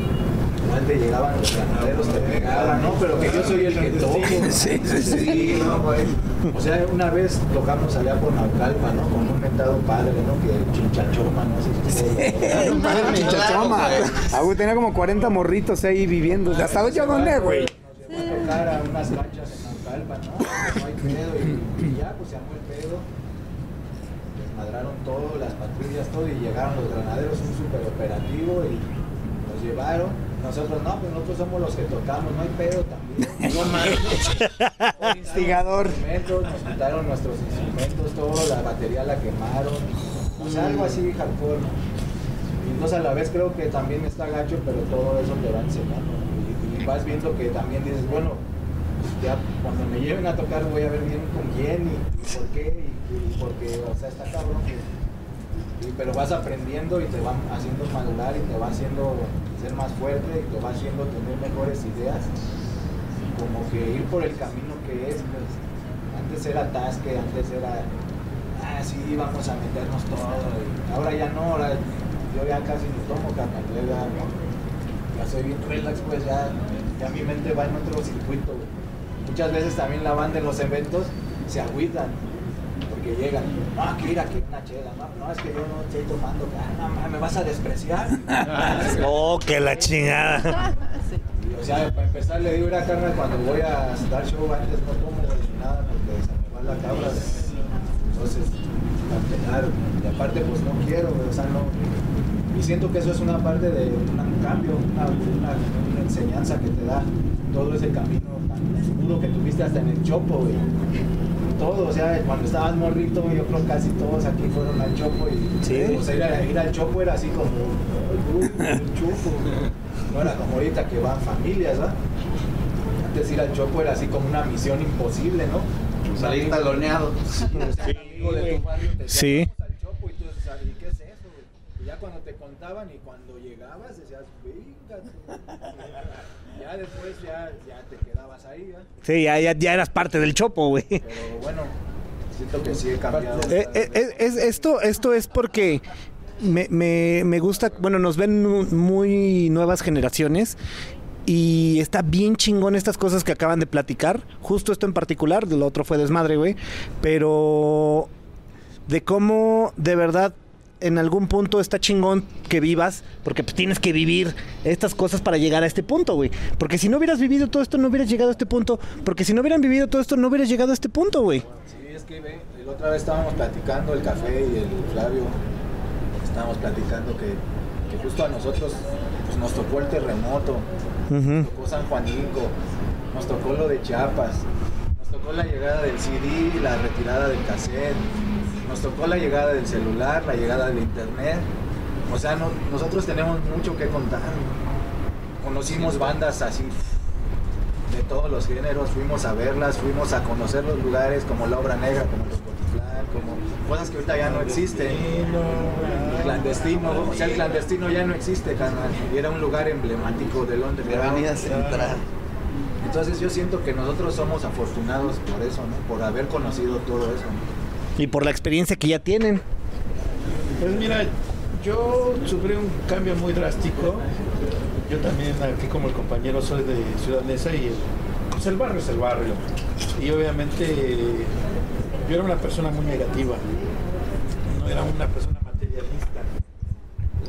te llegaban los ganaderos, te pegaban, ¿no? Pero que yo soy el que toco. Sí, sí, sí. no, güey. O sea, una vez tocamos allá por Naucalpa, ¿no? Con un mentado padre, ¿no? Que chinchachoma, no sé si Padre Chichachoma. Ah, güey, tenía como 40 morritos ahí viviendo. ¿Hasta yo dónde, güey? Nos llevó a tocar a unas canchas en Naucalpa, ¿no? No hay pedo. Y, y ya, pues se armó el pedo. Desmadraron todo, las patrullas, todo. Y llegaron los granaderos, un super operativo. Y nos llevaron. Nosotros, no, pues nosotros somos los que tocamos, no hay pedo también. No mames. Instigador. Nos quitaron nuestros instrumentos, todo, la batería la quemaron. O sea, algo así hardcore, entonces a la vez creo que también está gacho, pero todo eso te va enseñando. Y, y vas viendo que también dices, bueno, ya cuando me lleven a tocar voy a ver bien con quién y, y por qué, y, y porque, o sea, está cabrón. que- y- pero vas aprendiendo y te van haciendo madurar y te va haciendo ser más fuerte y te va haciendo tener mejores ideas. Como que ir por el camino que es, pues. Antes era tasque, antes era, ah, sí, vamos a meternos todo. y ahora ya no, ahora yo ya casi ni tomo carnal, ya, ya soy bien relax, pues ya, ya mi mente va en otro circuito. Muchas veces también la banda en los eventos se agüitan porque llegan, no, aquí ir aquí una chela, no, no, es que yo no estoy tomando, ah, me vas a despreciar. Oh, que la chingada. Y, o sea, para empezar le digo, ir a carnal cuando voy a dar show antes no tomo nada porque se me va la cabra. Entonces, pegar. Y aparte, pues no quiero, o sea, no. Y siento que eso es una parte de un cambio, una, una- una enseñanza que te da todo ese camino tan oscuro que tuviste hasta en el chopo, güey. Todo, o sea, cuando estabas morrito, yo creo que casi todos aquí fueron al chopo y Sí. o sea, ir, a- ir al chopo era así como, "Ay, uy, el güey". no era como ahorita que van familias, ¿verdad? Antes ir al chopo era así como una misión imposible, ¿no? Salir taloneado. Sí, o sea, un amigo de tu barrio te Sí. "Vamos al Chopo", y tú decías, "¿Y qué es eso, güey?". Y ya cuando te contaban y cuando llegabas decías, venga. Tú". Ya después ya, ya te quedabas ahí, ¿verdad? Sí, ya, ya, ya eras parte del chopo, güey. Pero bueno, siento que sí he cambiado. Eh, eh, eh, es- esto, esto es porque me, me- me gusta, bueno, nos ven muy nuevas generaciones y está bien chingón estas cosas que acaban de platicar. Justo esto en particular, lo otro fue desmadre, güey. Pero de cómo de verdad en algún punto está chingón que vivas, porque pues tienes que vivir estas cosas para llegar a este punto, güey. Porque si no hubieras vivido todo esto, no hubieras llegado a este punto. Porque si no hubieran vivido todo esto, no hubieras llegado a este punto, güey. Sí, es que ve, la otra vez estábamos platicando el café y el Flavio, estábamos platicando que, que justo a nosotros pues, nos tocó el terremoto, Ujú. nos tocó San Juanico, nos tocó lo de Chiapas, tocó la llegada del CD, la retirada del cassette, nos tocó la llegada del celular, la llegada del internet. O sea, no- nosotros tenemos mucho que contar. Conocimos bandas así de todos los géneros, fuimos a verlas, fuimos a conocer los lugares como la obra negra, como los Cotitlán, como cosas que ahorita ya no existen. Clandestino, o sea, el clandestino ya no existe, carnal. Y era un lugar emblemático del Londres. De Avenida Central. Entonces yo siento que nosotros somos afortunados por eso, ¿no? Por haber conocido todo eso. ¿no? Y por la experiencia que ya tienen. Pues mira, yo sufrí un cambio muy drástico. Yo también, aquí como el compañero, soy de Ciudad Neza y el, pues el barrio es el barrio. Y obviamente yo era una persona muy negativa. No era una persona.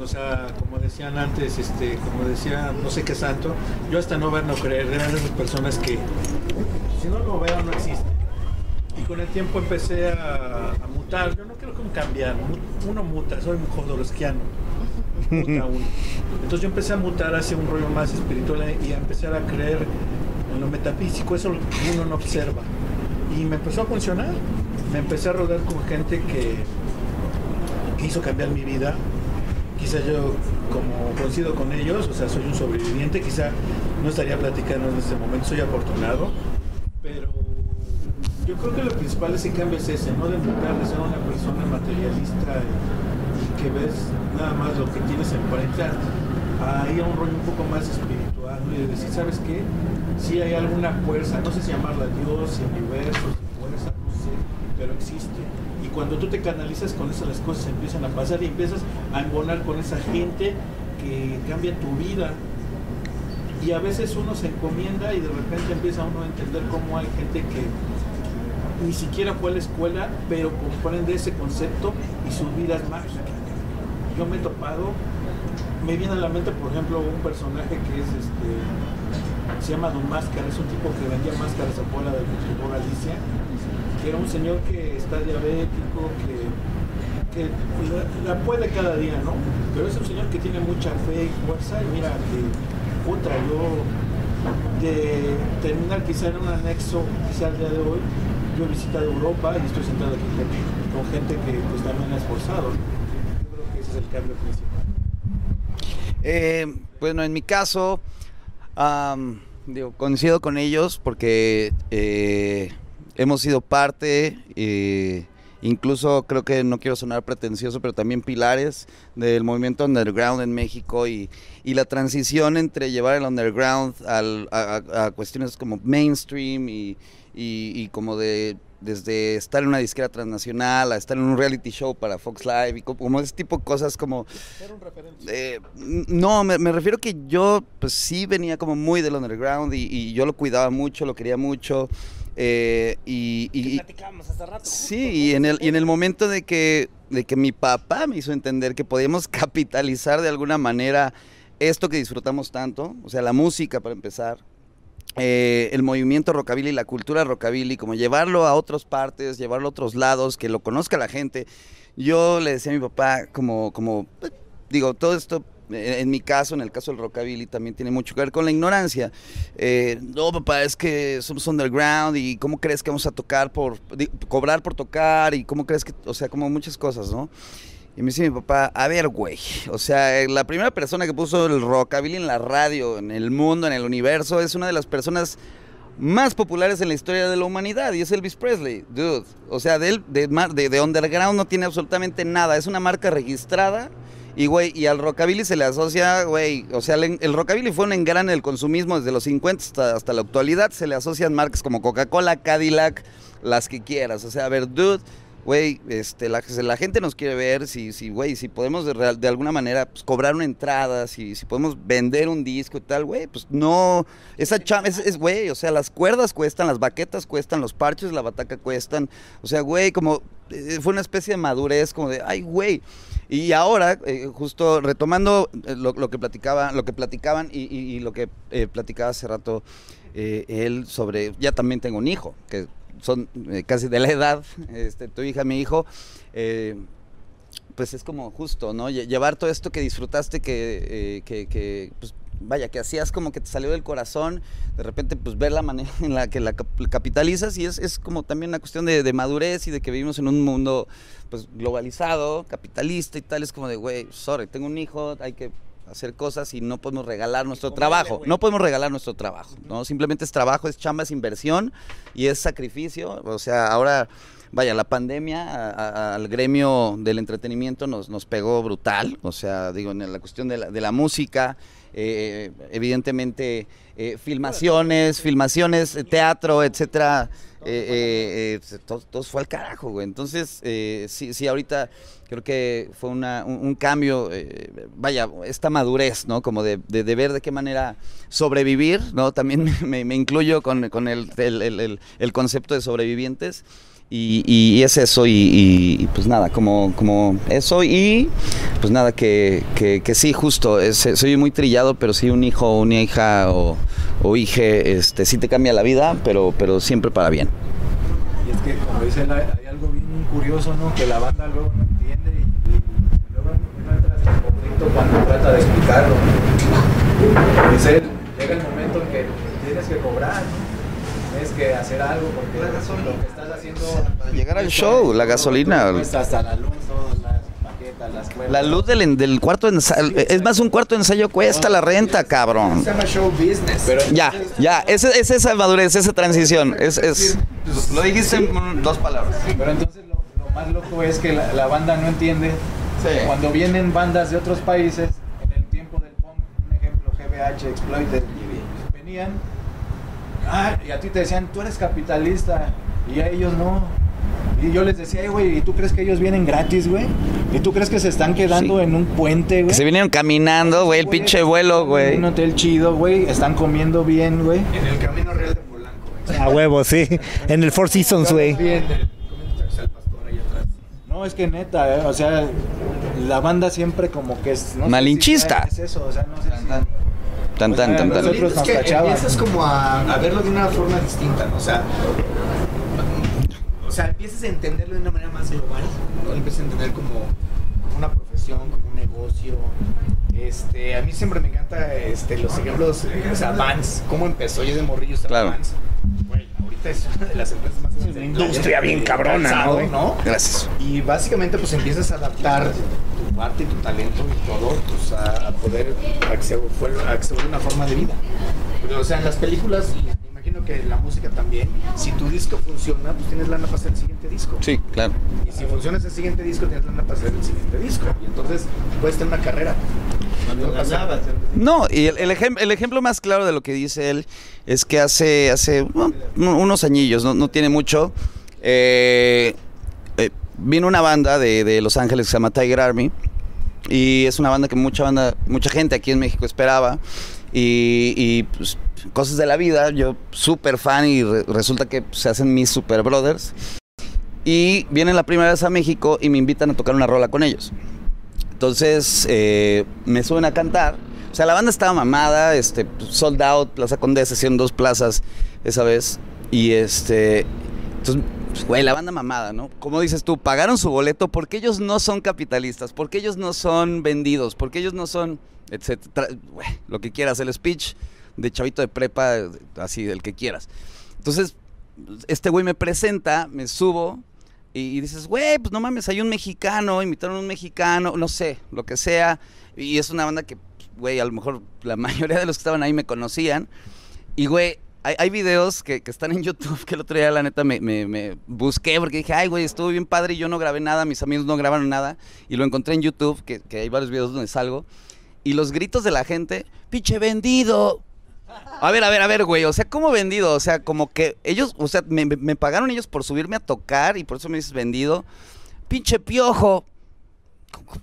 O sea, como decían antes, este, como decía no sé qué santo, yo hasta no ver, no creer, eran esas personas que si no lo veo no existe. Y con el tiempo empecé a, mutar. Yo no creo que cambiar. Uno muta, soy un jodorowskiano. Muta uno. Entonces yo empecé a mutar hacia un rollo más espiritual y a empezar a creer en lo metafísico. Eso uno no observa. Y me empezó a funcionar. Me empecé a rodar con gente que, que hizo cambiar mi vida. Quizá yo, como coincido con ellos, o sea, soy un sobreviviente, quizá no estaría platicando en este momento, soy afortunado, pero yo creo que lo principal ese cambio es ese, no de tratar de ser una persona materialista y, que ves nada más lo que tienes enfrente, a ir a un rollo un poco más espiritual, y de decir, ¿sabes qué? Si hay alguna fuerza, no sé si llamarla Dios, universo, fuerza, no sé, pero existe. Cuando tú te canalizas con eso, las cosas empiezan a pasar y empiezas a embonar con esa gente que cambia tu vida. Y a veces uno se encomienda y de repente empieza uno a entender cómo hay gente que ni siquiera fue a la escuela, pero comprende ese concepto y su vida es mágica. Yo me he topado, me viene a la mente, por ejemplo, un personaje que es este, se llama Don Máscara, es un tipo que vendía máscaras a Puebla del Fútbol Alicia, que era un señor que está diabético, que, que la, la puede cada día, ¿no? Pero es un señor que tiene mucha fe y fuerza, y mira que, puta, yo de terminar quizá en un anexo, quizá al día de hoy, yo he visitado Europa y estoy sentado aquí con, gente que pues también ha esforzado. Yo creo que ese es el cambio principal. Eh, bueno, en mi caso, digo, coincido con ellos porque eh, hemos sido parte, eh, incluso creo que no quiero sonar pretencioso, pero también pilares del movimiento underground en México y, y la transición entre llevar el underground al- a, cuestiones como mainstream y, y- y como de desde estar en una disquera transnacional a estar en un reality show para Fox Live y co- como ese tipo de cosas como eh, no, me, me refiero que yo pues sí venía como muy del underground y, y yo lo cuidaba mucho, lo quería mucho. Eh, y, platicábamos hace rato. sí, y en el, y en el momento de que, de que mi papá me hizo entender que podíamos capitalizar de alguna manera esto que disfrutamos tanto, o sea, la música para empezar, eh, el movimiento rockabilly, la cultura rockabilly, como llevarlo a otras partes, llevarlo a otros lados, que lo conozca la gente. Yo le decía a mi papá, como, como pues, digo, todo esto en mi caso, en el caso del rockabilly, también tiene mucho que ver con la ignorancia. Eh, no, papá, es que somos underground y cómo crees que vamos a tocar por, di- cobrar por tocar y cómo crees que, o sea, como muchas cosas, ¿no? Y me dice mi papá, a ver, güey, o sea, eh, la primera persona que puso el rockabilly en la radio, en el mundo, en el universo, es una de las personas más populares en la historia de la humanidad y es Elvis Presley, dude. O sea, de, de, de, de underground no tiene absolutamente nada, es una marca registrada y, güey, y al rockabilly se le asocia, güey, o sea, el, el rockabilly fue un engrane del consumismo desde los 50 hasta, hasta la actualidad, se le asocian marcas como Coca-Cola, Cadillac, las que quieras, o sea, a ver, dude, güey, este, la, gente nos quiere ver, si, si, güey, si podemos de, real- de alguna manera pues, cobrar una entrada, si, si podemos vender un disco y tal, güey, pues no, esa chamba, es, es, güey, o sea, las cuerdas cuestan, las baquetas cuestan, los parches, la bataca cuestan, o sea, güey, como, eh, fue una especie de madurez, como de, ay, güey, y ahora, eh, justo retomando eh, lo, que platicaba, lo que platicaban y, y- lo que eh, platicaba hace rato eh, él sobre, ya también tengo un hijo, que son eh, casi de la edad, este, tu hija, mi hijo, eh, pues es como justo, ¿no? Lle- Llevar todo esto que disfrutaste, que, que, que, pues, vaya, que hacías como que te salió del corazón, de repente pues ver la manera en la que la cap- capitalizas y es, es como también una cuestión de, de madurez y de que vivimos en un mundo pues globalizado, capitalista y tal, es como de, güey, sorry, tengo un hijo, hay que hacer cosas y no podemos regalar nuestro trabajo, no podemos regalar nuestro trabajo, ¿no? Simplemente es trabajo, es chamba, es inversión y es sacrificio, o sea, ahora vaya, la pandemia a- a- al gremio del entretenimiento nos, nos pegó brutal, o sea, digo, en la cuestión de la, de la música, eh, evidentemente eh, filmaciones, filmaciones, eh, teatro, etcétera, eh, eh, eh, todo, fue al carajo, güey. Entonces, eh, sí, sí, ahorita creo que fue una- un, cambio, eh, vaya, esta madurez, ¿no? Como de, de- ver de qué manera sobrevivir, ¿no? También me, incluyo con, con el- el- el concepto de sobrevivientes. Y, y es eso, y, y- pues nada, como, como eso, y pues nada, que, que, que sí, justo, es- soy muy trillado, pero sí un hijo, una hija o, o hije, este, sí te cambia la vida, pero, pero siempre para bien. Y es que, como dice, hay algo bien curioso, ¿no? Que la banda luego no entiende y, luego no entras en conflicto cuando trata de explicarlo. Dice llega el momento en que tienes que cobrar, que hacer algo porque lo que estás haciendo... Llegar al show, la gasolina. Hasta la luz, todas las maquetas, las cuerdas. La luz del, del cuarto de ensayo, es más, un cuarto de ensayo cuesta la renta, cabrón. Se llama show business. Pero Ya, ya, es, es esa madurez, esa transición, es, es, lo dijiste en dos palabras. Pero entonces lo, lo más loco es que la, la banda no entiende. Cuando vienen bandas de otros países, en el tiempo del punk, un ejemplo, GBH, Exploited, venían, ah, y a ti te decían, tú eres capitalista, y a ellos no. Y yo les decía, "Ey, güey, ¿y tú crees que ellos vienen gratis, güey? ¿Y tú crees que se están quedando Sí. en un puente, Que güey? se vinieron caminando, güey, el pinche vuelo, güey. un hotel chido, güey, están comiendo bien, güey. En el camino real de Polanco. güey. A huevo, sí. En el Four Seasons, güey. No, es que neta, eh, o sea, la banda siempre como que es... no sé Malinchista. si es eso, o sea, no sé si... Tan, tan, tan, tan. Es que empiezas como a, a verlo de una forma distinta, ¿no? O sea, o sea, empiezas a entenderlo de una manera más global, empiezas a entender como, una profesión, como un negocio. Este, a mí siempre me encanta este, los ejemplos, eh, o sea, Vans, cómo empezó yo de morrillo estaba Claro. Vans. Güey, ahorita es una de las empresas más grandes. del industria bien cabrona, ¿no? ¿no? Gracias. Y básicamente pues empiezas a adaptar arte y tu talento y todo pues, a, a poder a que, se, vuelva- una forma de vida. Pero, o sea, en las películas, imagino que la música también, si tu disco funciona, pues tienes lana para hacer el siguiente disco. Sí, claro. Y si funciona ese siguiente disco, tienes lana para hacer el siguiente disco. Y entonces puedes tener una carrera. No, y el, el ejem- el ejemplo más claro de lo que dice él es que hace, hace bueno, unos añillos, no, no tiene mucho, eh, eh, vino una banda de, de Los Ángeles que se llama Tiger Army y es una banda que mucha banda, mucha gente aquí en México esperaba y, y, pues, cosas de la vida, yo súper fan y re- resulta que se hacen mis super brothers y vienen la primera vez a México y me invitan a tocar una rola con ellos. Entonces eh, me suben a cantar. O sea, la banda estaba mamada, este, sold out, Plaza Condesa, hicieron dos plazas esa vez. Y este, entonces, pues, güey, la banda mamada, ¿no? Como dices tú, pagaron su boleto porque ellos no son capitalistas, porque ellos no son vendidos, porque ellos no son, etcétera. Güey, lo que quieras, el speech de chavito de prepa, así, del que quieras. Entonces, este güey me presenta, me subo y, dices, güey, pues no mames, hay un mexicano, invitaron a un mexicano, no sé, lo que sea. Y es una banda que, güey, a lo mejor la mayoría de los que estaban ahí me conocían. Y, güey, hay, hay videos que, están en YouTube que el otro día, la neta, me, busqué porque dije, ay, güey, estuvo bien padre y yo no grabé nada, mis amigos no grabaron nada. Y lo encontré en YouTube, que, hay varios videos donde salgo. Y los gritos de la gente, pinche vendido. A ver, a ver, a ver, güey. O sea, ¿cómo vendido? O sea, como que ellos, o sea, me, me- pagaron ellos por subirme a tocar y por eso me dices vendido. Pinche piojo.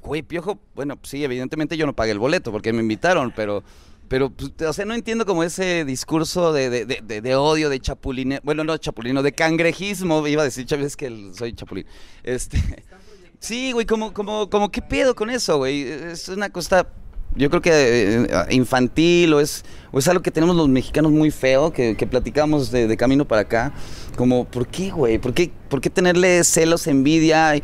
Güey, piojo, bueno, sí, evidentemente yo no pagué el boleto porque me invitaron, pero, pero, pues, o sea, no entiendo como ese discurso de, de, de- odio, de chapuline, bueno, no chapulino, de cangrejismo, iba a decir, es que soy chapulín. Este, sí, güey, como, como, como, ¿qué pedo con eso, güey? Es una cosa, yo creo que eh, infantil o es, o es algo que tenemos los mexicanos muy feo, que, que platicamos de, camino para acá, como, ¿por qué, güey? ¿Por qué, ¿Por qué tenerle celos, envidia? Y-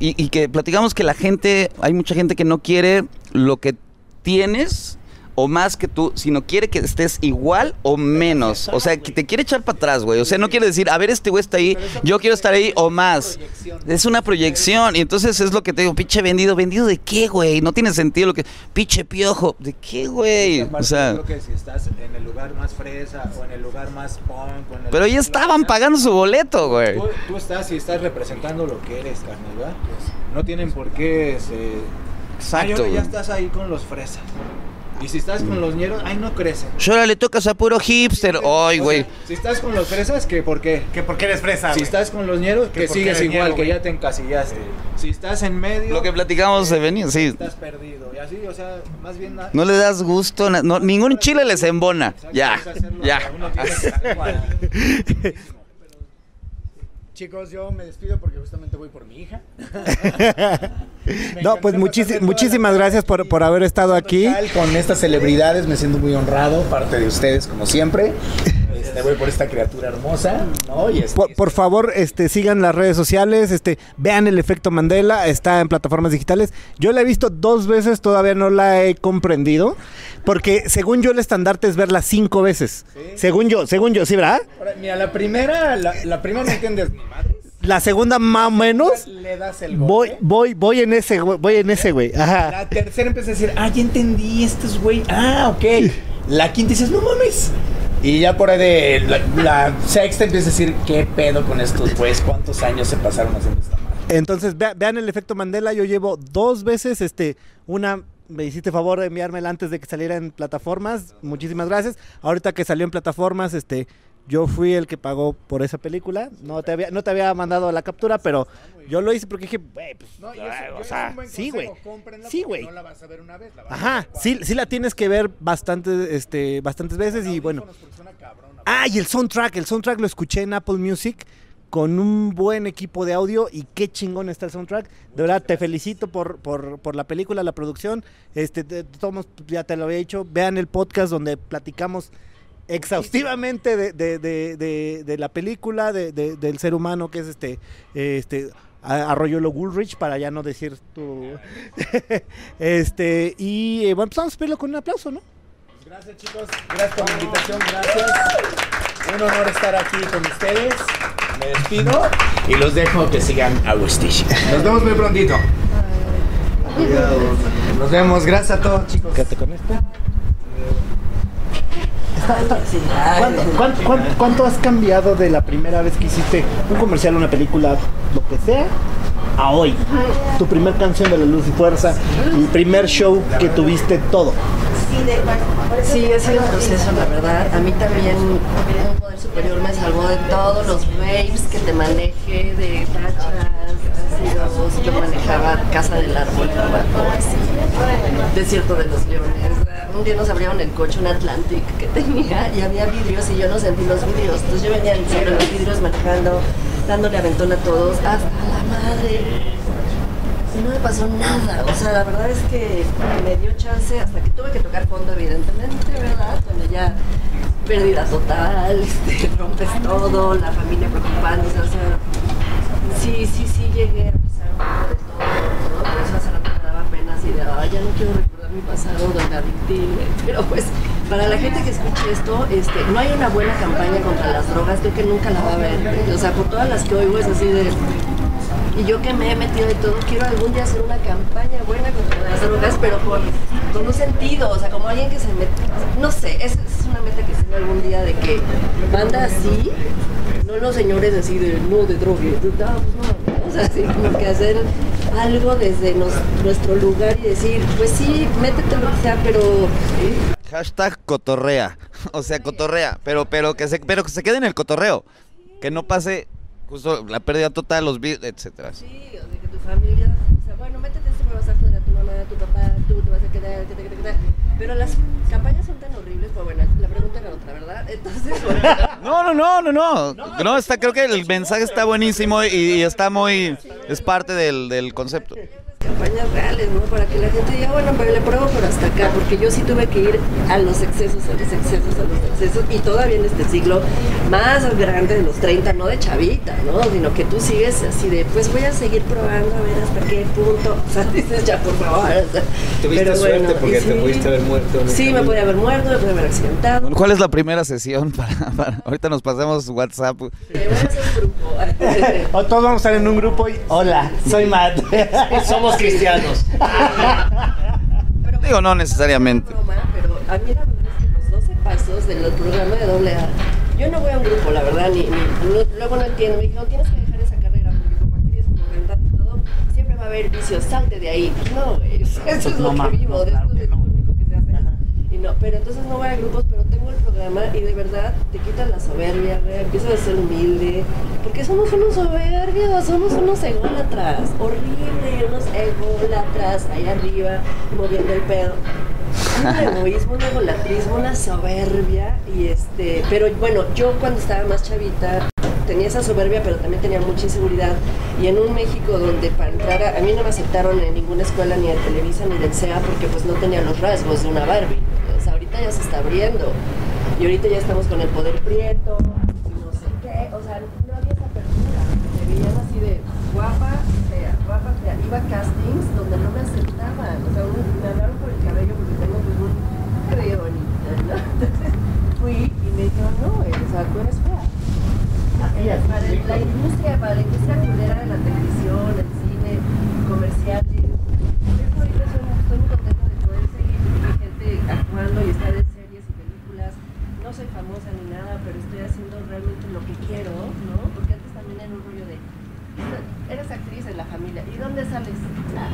y que platicamos que la gente, hay mucha gente que no quiere lo que tienes o más que tú, sino quiere que estés igual o menos. O sea, que te quiere echar para atrás, güey. O sea, no quiere decir, a ver, este güey está ahí, yo quiero estar ahí o más. Es una proyección. Y entonces es lo que te digo, pinche vendido. ¿Vendido de qué, güey? No tiene sentido lo que. Pinche piojo. ¿De qué, güey? O sea. Yo creo que si estás en el lugar más fresa o en el lugar más punk. Pero ya estaban pagando su boleto, güey. Tú, estás y estás representando lo que eres, carnal, ¿verdad? No tienen por qué. Se... Exacto, ahora ya estás ahí con los fresas. Y si estás con los ñeros, ay, no crecen. Yo ahora le tocas a puro hipster. Ay, güey. si estás con los fresas, ¿qué? ¿Por qué? Que porque eres fresa, Si güey. estás con los ñeros, que por qué sigues igual, ñero, que güey. ya te encasillaste. Si estás en medio, Lo que platicamos de venir, sí. estás perdido. Y así, o sea, más bien... No le das gusto, no, ningún chile les embona. Exacto, Ya, ya. uno tiene que ser igual. Chicos, yo me despido porque justamente voy por mi hija. No, pues muchísimas gracias por, por haber estado aquí. Con estas celebridades me siento muy honrado, parte de ustedes como siempre. Este, voy por esta criatura hermosa, ¿no? Y este, Por, por favor, este, sigan las redes sociales, este, vean el efecto Mandela, está en plataformas digitales. Yo la he visto dos veces, todavía no la he comprendido, porque según yo el estandarte es verla cinco veces. Según yo, según yo, ¿sí, verdad? Ahora, mira, la primera, la, la primera no entiendes ni. La segunda más o menos, Le das el voy, golpe. voy, voy en ese, güey, voy en ese, güey. Ajá. La tercera empieza a decir, ah, ya entendí, este es güey. Ah, ok. La quinta dices, no mames. Y ya por ahí de la, la sexta empieza a decir, ¿qué pedo con estos güeyes? ¿Cuántos años se pasaron haciendo esta madre? Entonces, vea- vean el efecto Mandela. Yo llevo dos veces, este, una, me hiciste favor de enviármela antes de que saliera en plataformas. Muchísimas gracias. Ahorita que salió en plataformas, este, yo fui el que pagó por esa película. No te había, no te había mandado la captura, pero yo lo hice porque dije, güey, pues, ay, o sea, sí, güey. Sí, güey. No la vas a ver una vez, la vas a Ajá, ver sí, sí la tienes que ver bastante, este, bastantes veces y bueno. Ah, y el soundtrack, el soundtrack lo escuché en Apple Music con un buen equipo de audio y qué chingón está el soundtrack. De verdad, te felicito por, por, por la película, la producción. Este, de todos ya te lo había dicho. Vean el podcast donde platicamos exhaustivamente de, de- de- de- de la película, de- de- del ser humano que es este, este Arroyolo Woolrich, para ya no decir tu... este, y eh, bueno, pues vamos a despedirlo con un aplauso, ¿no? Gracias chicos, gracias por la invitación, gracias. Un honor estar aquí con ustedes. Me despido y los dejo que sigan a Agustín. Nos vemos muy prontito. Nos vemos, gracias a todos chicos. Quédate con este. ¿Cuánto, has cambiado de la primera vez que hiciste un comercial, una película, lo que sea, a hoy? Tu primer canción de La Luz y Fuerza, el primer show que tuviste, todo. Sí, ha sido un proceso, la verdad. A mí también un poder superior me salvó de todos los waves que te maneje, de tachas, ácidos, yo manejaba Casa del Árbol, Desierto de los Leones. Un día nos abrieron el coche, un Atlantic que tenía, y había vidrios y yo no sentí los vidrios. Entonces yo venía sobre los vidrios manejando, dándole aventón a todos, hasta la madre. No me pasó nada. O sea, la verdad es que me dio chance hasta que tuve que tocar fondo, evidentemente, ¿verdad? Cuando ya pérdida total, este, rompes todo, la familia preocupándose, o sea, sí, sí, sí llegué a pisar un poco de todo, ¿no? Por eso hace rato me daba pena así de, "Ay, ya no quiero mi pasado drogadictivo, pero pues para la gente que escuche esto, este, no hay una buena campaña contra las drogas, creo que nunca la va a haber, o sea, por todas las que oigo es así de, y yo que me he metido y todo, quiero algún día hacer una campaña buena contra las drogas, pero con, con un sentido, o sea, como alguien que se mete, no sé, esa es una meta que tengo algún día de que banda así, no los señores así de no de droga, no, pues no, o sea, así como que hacer algo desde nos- nuestro lugar y decir, pues sí, métete lo que sea, pero Hashtag cotorrea. O sea, cotorrea. Pero, pero, que se, pero que se quede en el cotorreo. Que no pase justo la pérdida total, los bits, etcétera. Sí, o sea, que tu familia, o sea, bueno, métete esto, me vas a joder a tu mamá, a tu papá, tú te vas a quedar, que te, que te, que te. Pero las campañas son tan horribles, pues bueno, la pregunta era otra, ¿verdad? Entonces, bueno, No, no, no, no, no. No, está, creo que el mensaje está buenísimo y, y está muy. Es parte del, del concepto. Campañas reales, ¿no? Para que la gente diga, bueno, pero le pruebo por hasta acá, porque yo sí tuve que ir a los excesos, a los excesos, a los excesos, y todavía en este siglo más grande de los 30, no de chavita, ¿no? Sino que tú sigues así de, pues voy a seguir probando a ver hasta qué punto, o sea, dices ya, por favor, o sea, Tuviste pero suerte bueno, porque te sí, pudiste haber muerto. Sí, me podía haber muerto, me podía haber accidentado. Bueno, ¿Cuál es la primera sesión? Para, para- ahorita nos pasemos WhatsApp. Voy a hacer un grupo. O todos vamos a estar en un grupo y hola, soy Matt. Somos cristianos. Pero Digo, no necesariamente. broma, pero a mí la verdad es que los 12 pasos del programa de doble A, yo no voy a un grupo, la verdad, ni, ni- no- luego no entiendo. Me dijeron, tienes que dejar esa carrera porque como actriz, como cantante y todo, siempre va a haber vicios, salte de ahí. No, güey, o sea, eso es lo que vivo, no, de claro esto que es no. lo único que se hace. Y no, pero entonces no voy a grupos, pero tengo el programa y de verdad te quitan la soberbia, güey, empiezas a ser humilde, porque somos unos soberbios, somos unos ególatras, horrible, unos ególatras ahí arriba, moviendo el pedo. Un egoísmo, un egolatrismo, una soberbia y este, pero bueno, yo cuando estaba más chavita tenía esa soberbia, pero también tenía mucha inseguridad. Y en un México donde para entrar, a, a mí no me aceptaron en ninguna escuela, ni de Televisa, ni del SEA, porque pues no tenía los rasgos de una Barbie. Ahorita ya se está abriendo. Y ahorita ya estamos con el poder prieto, y no sé qué. O sea, no había esa apertura. Me veían así de guapa, fea, guapa, fea. Iba a castings donde no me aceptaban. O sea, un- me hablaron por el cabello porque tengo pues un cabello bonito, ¿no? Entonces fui y me dijeron, no, o sea, tú eres fea. Para el- la industria, para la industria culera de la televisión, el cine, comerciales. Por eso ahorita soy, estoy muy contenta de poder seguir vigente actuando y estar en series y películas. No soy famosa ni nada, pero estoy haciendo realmente lo que quiero, ¿no? Porque antes también era un rollo de, eres actriz en la familia, ¿y dónde sales? Ah,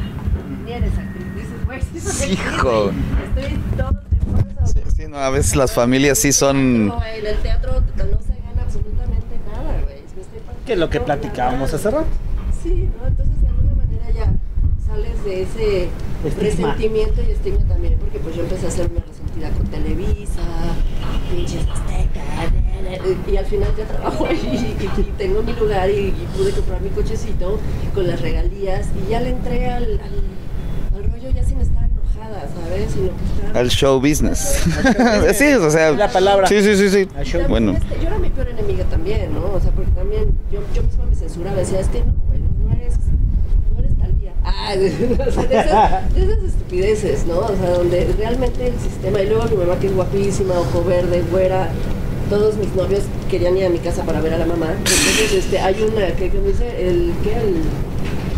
ni eres actriz. Dices, güey, sí soy actriz, Hijo. güey. Estoy todo el. Sí, sí, no, a veces las familias sí son. No, en el teatro no se gana absolutamente nada, güey. Me estoy partiendo Que lo que la platicábamos hace rato. Sí, ¿no? Entonces de alguna manera ya sales de ese Estigma. resentimiento y estigma también, porque pues yo empecé a hacerme resentida con Televisa, pinches aztecas, y al final ya trabajo ahí y, y tengo mi lugar y, y pude comprar mi cochecito con las regalías y ya le entré al, al, al rollo ya sin estar enojada, ¿sabes? Sino que estar... Al show business. sí, o sea. La palabra. Sí, sí, sí, sí. También, Bueno. este, yo era mi peor enemiga también, ¿no? O sea, porque también yo, yo misma me censuraba, decía, es que no, güey, no eres, no eres Talía. Ah, o sea, de esas, de esas estupideces, ¿no? O sea, donde realmente el sistema, y luego mi mamá que es guapísima, ojo verde, güera, todos mis novios querían ir a mi casa para ver a la mamá. Entonces, este, hay una que, que me dice, el, ¿qué? El,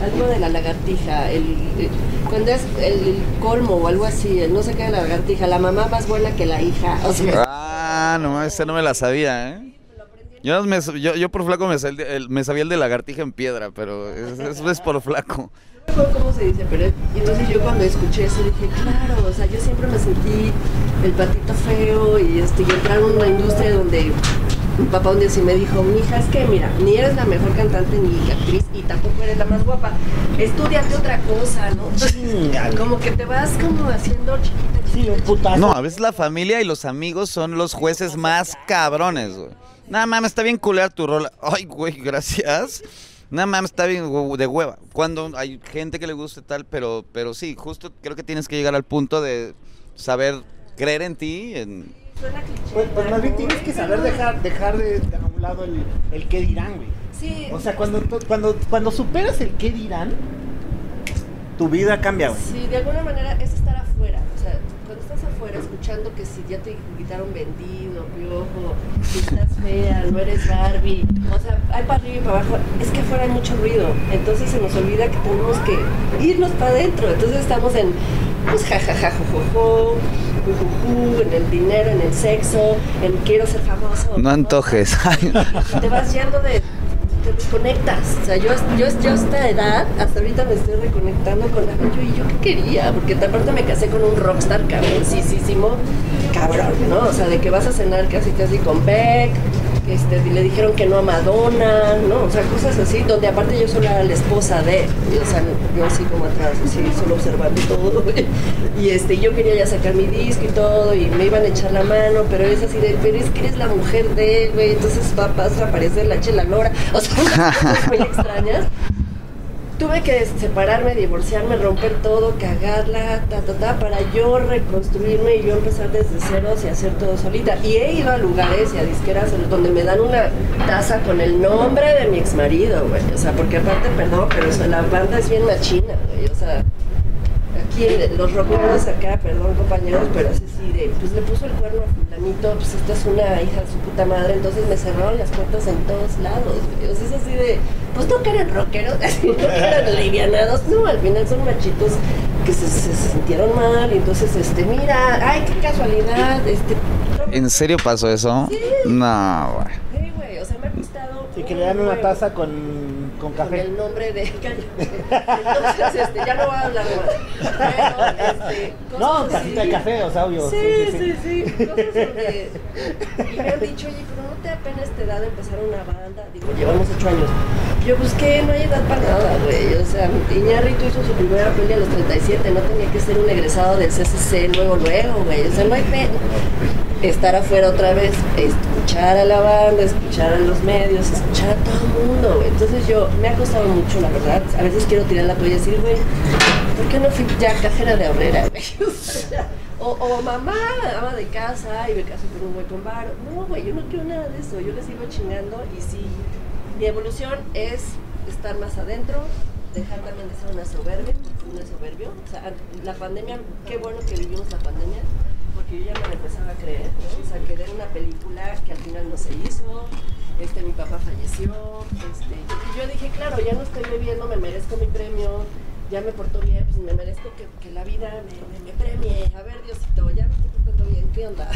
algo de la lagartija, el, el- cuando es el, colmo o algo así, el no sé qué de la lagartija, la mamá más buena que la hija, o sea, Ah, no, esa no me la sabía, ¿eh? Yo, me- yo, yo por flaco me, sal- el- me sabía el de lagartija en piedra, pero es- eso es por flaco. Cómo se dice, pero y entonces yo cuando escuché eso dije, claro, o sea, yo siempre me sentí el patito feo y, este, y entrar en una industria donde mi papá un día sí me dijo, mija, es que mira, ni eres la mejor cantante ni actriz y tampoco eres la más guapa, estudiate otra cosa, ¿no? Entonces, como que te vas como haciendo chiquita, Sí, chiquita, un putazo. No, a veces la familia y los amigos son los jueces más cabrones, güey. Nada mames, está bien culear tu rola. Ay, güey, gracias. Nada más está bien de hueva. Cuando hay gente que le guste tal, pero, pero sí, justo creo que tienes que llegar al punto de saber creer en ti. En... Suena cliché. Pues, pues más bien ¿no? tienes que saber dejar, dejar de, de a un lado el, el qué dirán, güey. Sí. O sea, cuando, cuando, cuando superas el qué dirán, tu vida cambia, güey. Sí, de alguna manera es estar afuera. O sea, cuando estás afuera escuchando que si ya te quitaron vendido, piojo, si estás fea, no eres Barbie, o sea, hay para arriba y para abajo, es que afuera hay mucho ruido. Entonces se nos olvida que tenemos que irnos para adentro. Entonces estamos en, pues, jajaja, jojojo, en el dinero, en el sexo, en quiero ser famoso. No antojes. te vas yendo de te desconectas. O sea, yo, yo, yo a esta edad, hasta ahorita me estoy reconectando con la yo y yo qué quería, porque aparte me casé con un rockstar cabroncísimo, cabrón, ¿no? O sea, de que vas a cenar casi casi con Beck, este, le dijeron que no a Madonna, ¿no? O sea, cosas así, donde aparte yo solo era la esposa de, o sea, yo así como atrás, así, solo observando todo. Y este, yo quería ya sacar mi disco y todo, y me iban a echar la mano, pero es así de, pero es que eres la mujer de él, güey, entonces papás aparece la chela lora, o sea, cosas muy extrañas. Tuve que separarme, divorciarme, romper todo, cagarla, ta, ta, ta, para yo reconstruirme y yo empezar desde ceros y hacer todo solita. Y he ido a lugares y a disqueras donde me dan una taza con el nombre de mi ex marido, güey. O sea, porque aparte, perdón, pero la banda es bien machina, güey. O sea, los rockeros acá, perdón compañeros, pero es así de, pues le puso el cuerno a fulanito, pues esta es una hija de su puta madre, entonces me cerraron las puertas en todos lados, güey. O sea, es así de, pues no que eran rockeros, así, no que eran alivianados, no, al final son machitos que se, se sintieron mal, y entonces, este, mira, ay, qué casualidad, este... ¿En serio pasó eso? Sí. No, güey. Sí, güey, o sea, me ha gustado... Y que le dan una taza con, con con café. el nombre de Entonces, este, ya no voy a hablar más. Pero, este, No, tacita de café, o sea, obvio. Sí, sí, sí. Cosas donde. Y me han dicho, oye, pero no te da pena esta edad de empezar una banda. Digo, llevamos ocho años. Yo busqué, no hay edad para nada, güey. O sea, Iñárritu hizo su primera peli a los 37. No tenía que ser un egresado del CCC luego, luego, güey. O sea, no hay pena. Estar afuera otra vez, escuchar a la banda, escuchar a los medios, escuchar a todo el mundo. Entonces yo, me ha costado mucho, la verdad. A veces quiero tirar la toalla y decir, güey, ¿por qué no fui ya cajera de ahorrera, o mamá, ama de casa, y me caso con un güey con bar. No, güey, yo no quiero nada de eso. Yo les sigo chingando y sí, mi evolución es estar más adentro, dejar también de ser una soberbia, porque uno es soberbio. O sea, la pandemia, qué bueno que vivimos la pandemia, porque yo ya me empezaba a creer. ¿no? O sea, quedé en una película que al final no se hizo. Este, mi papá falleció. Este, y yo dije, claro, ya no estoy bebiendo, me merezco mi premio ya me portó bien, pues me merezco que, que la vida me, me, me premie. A ver, Diosito, ya me estoy portando bien, ¿qué onda?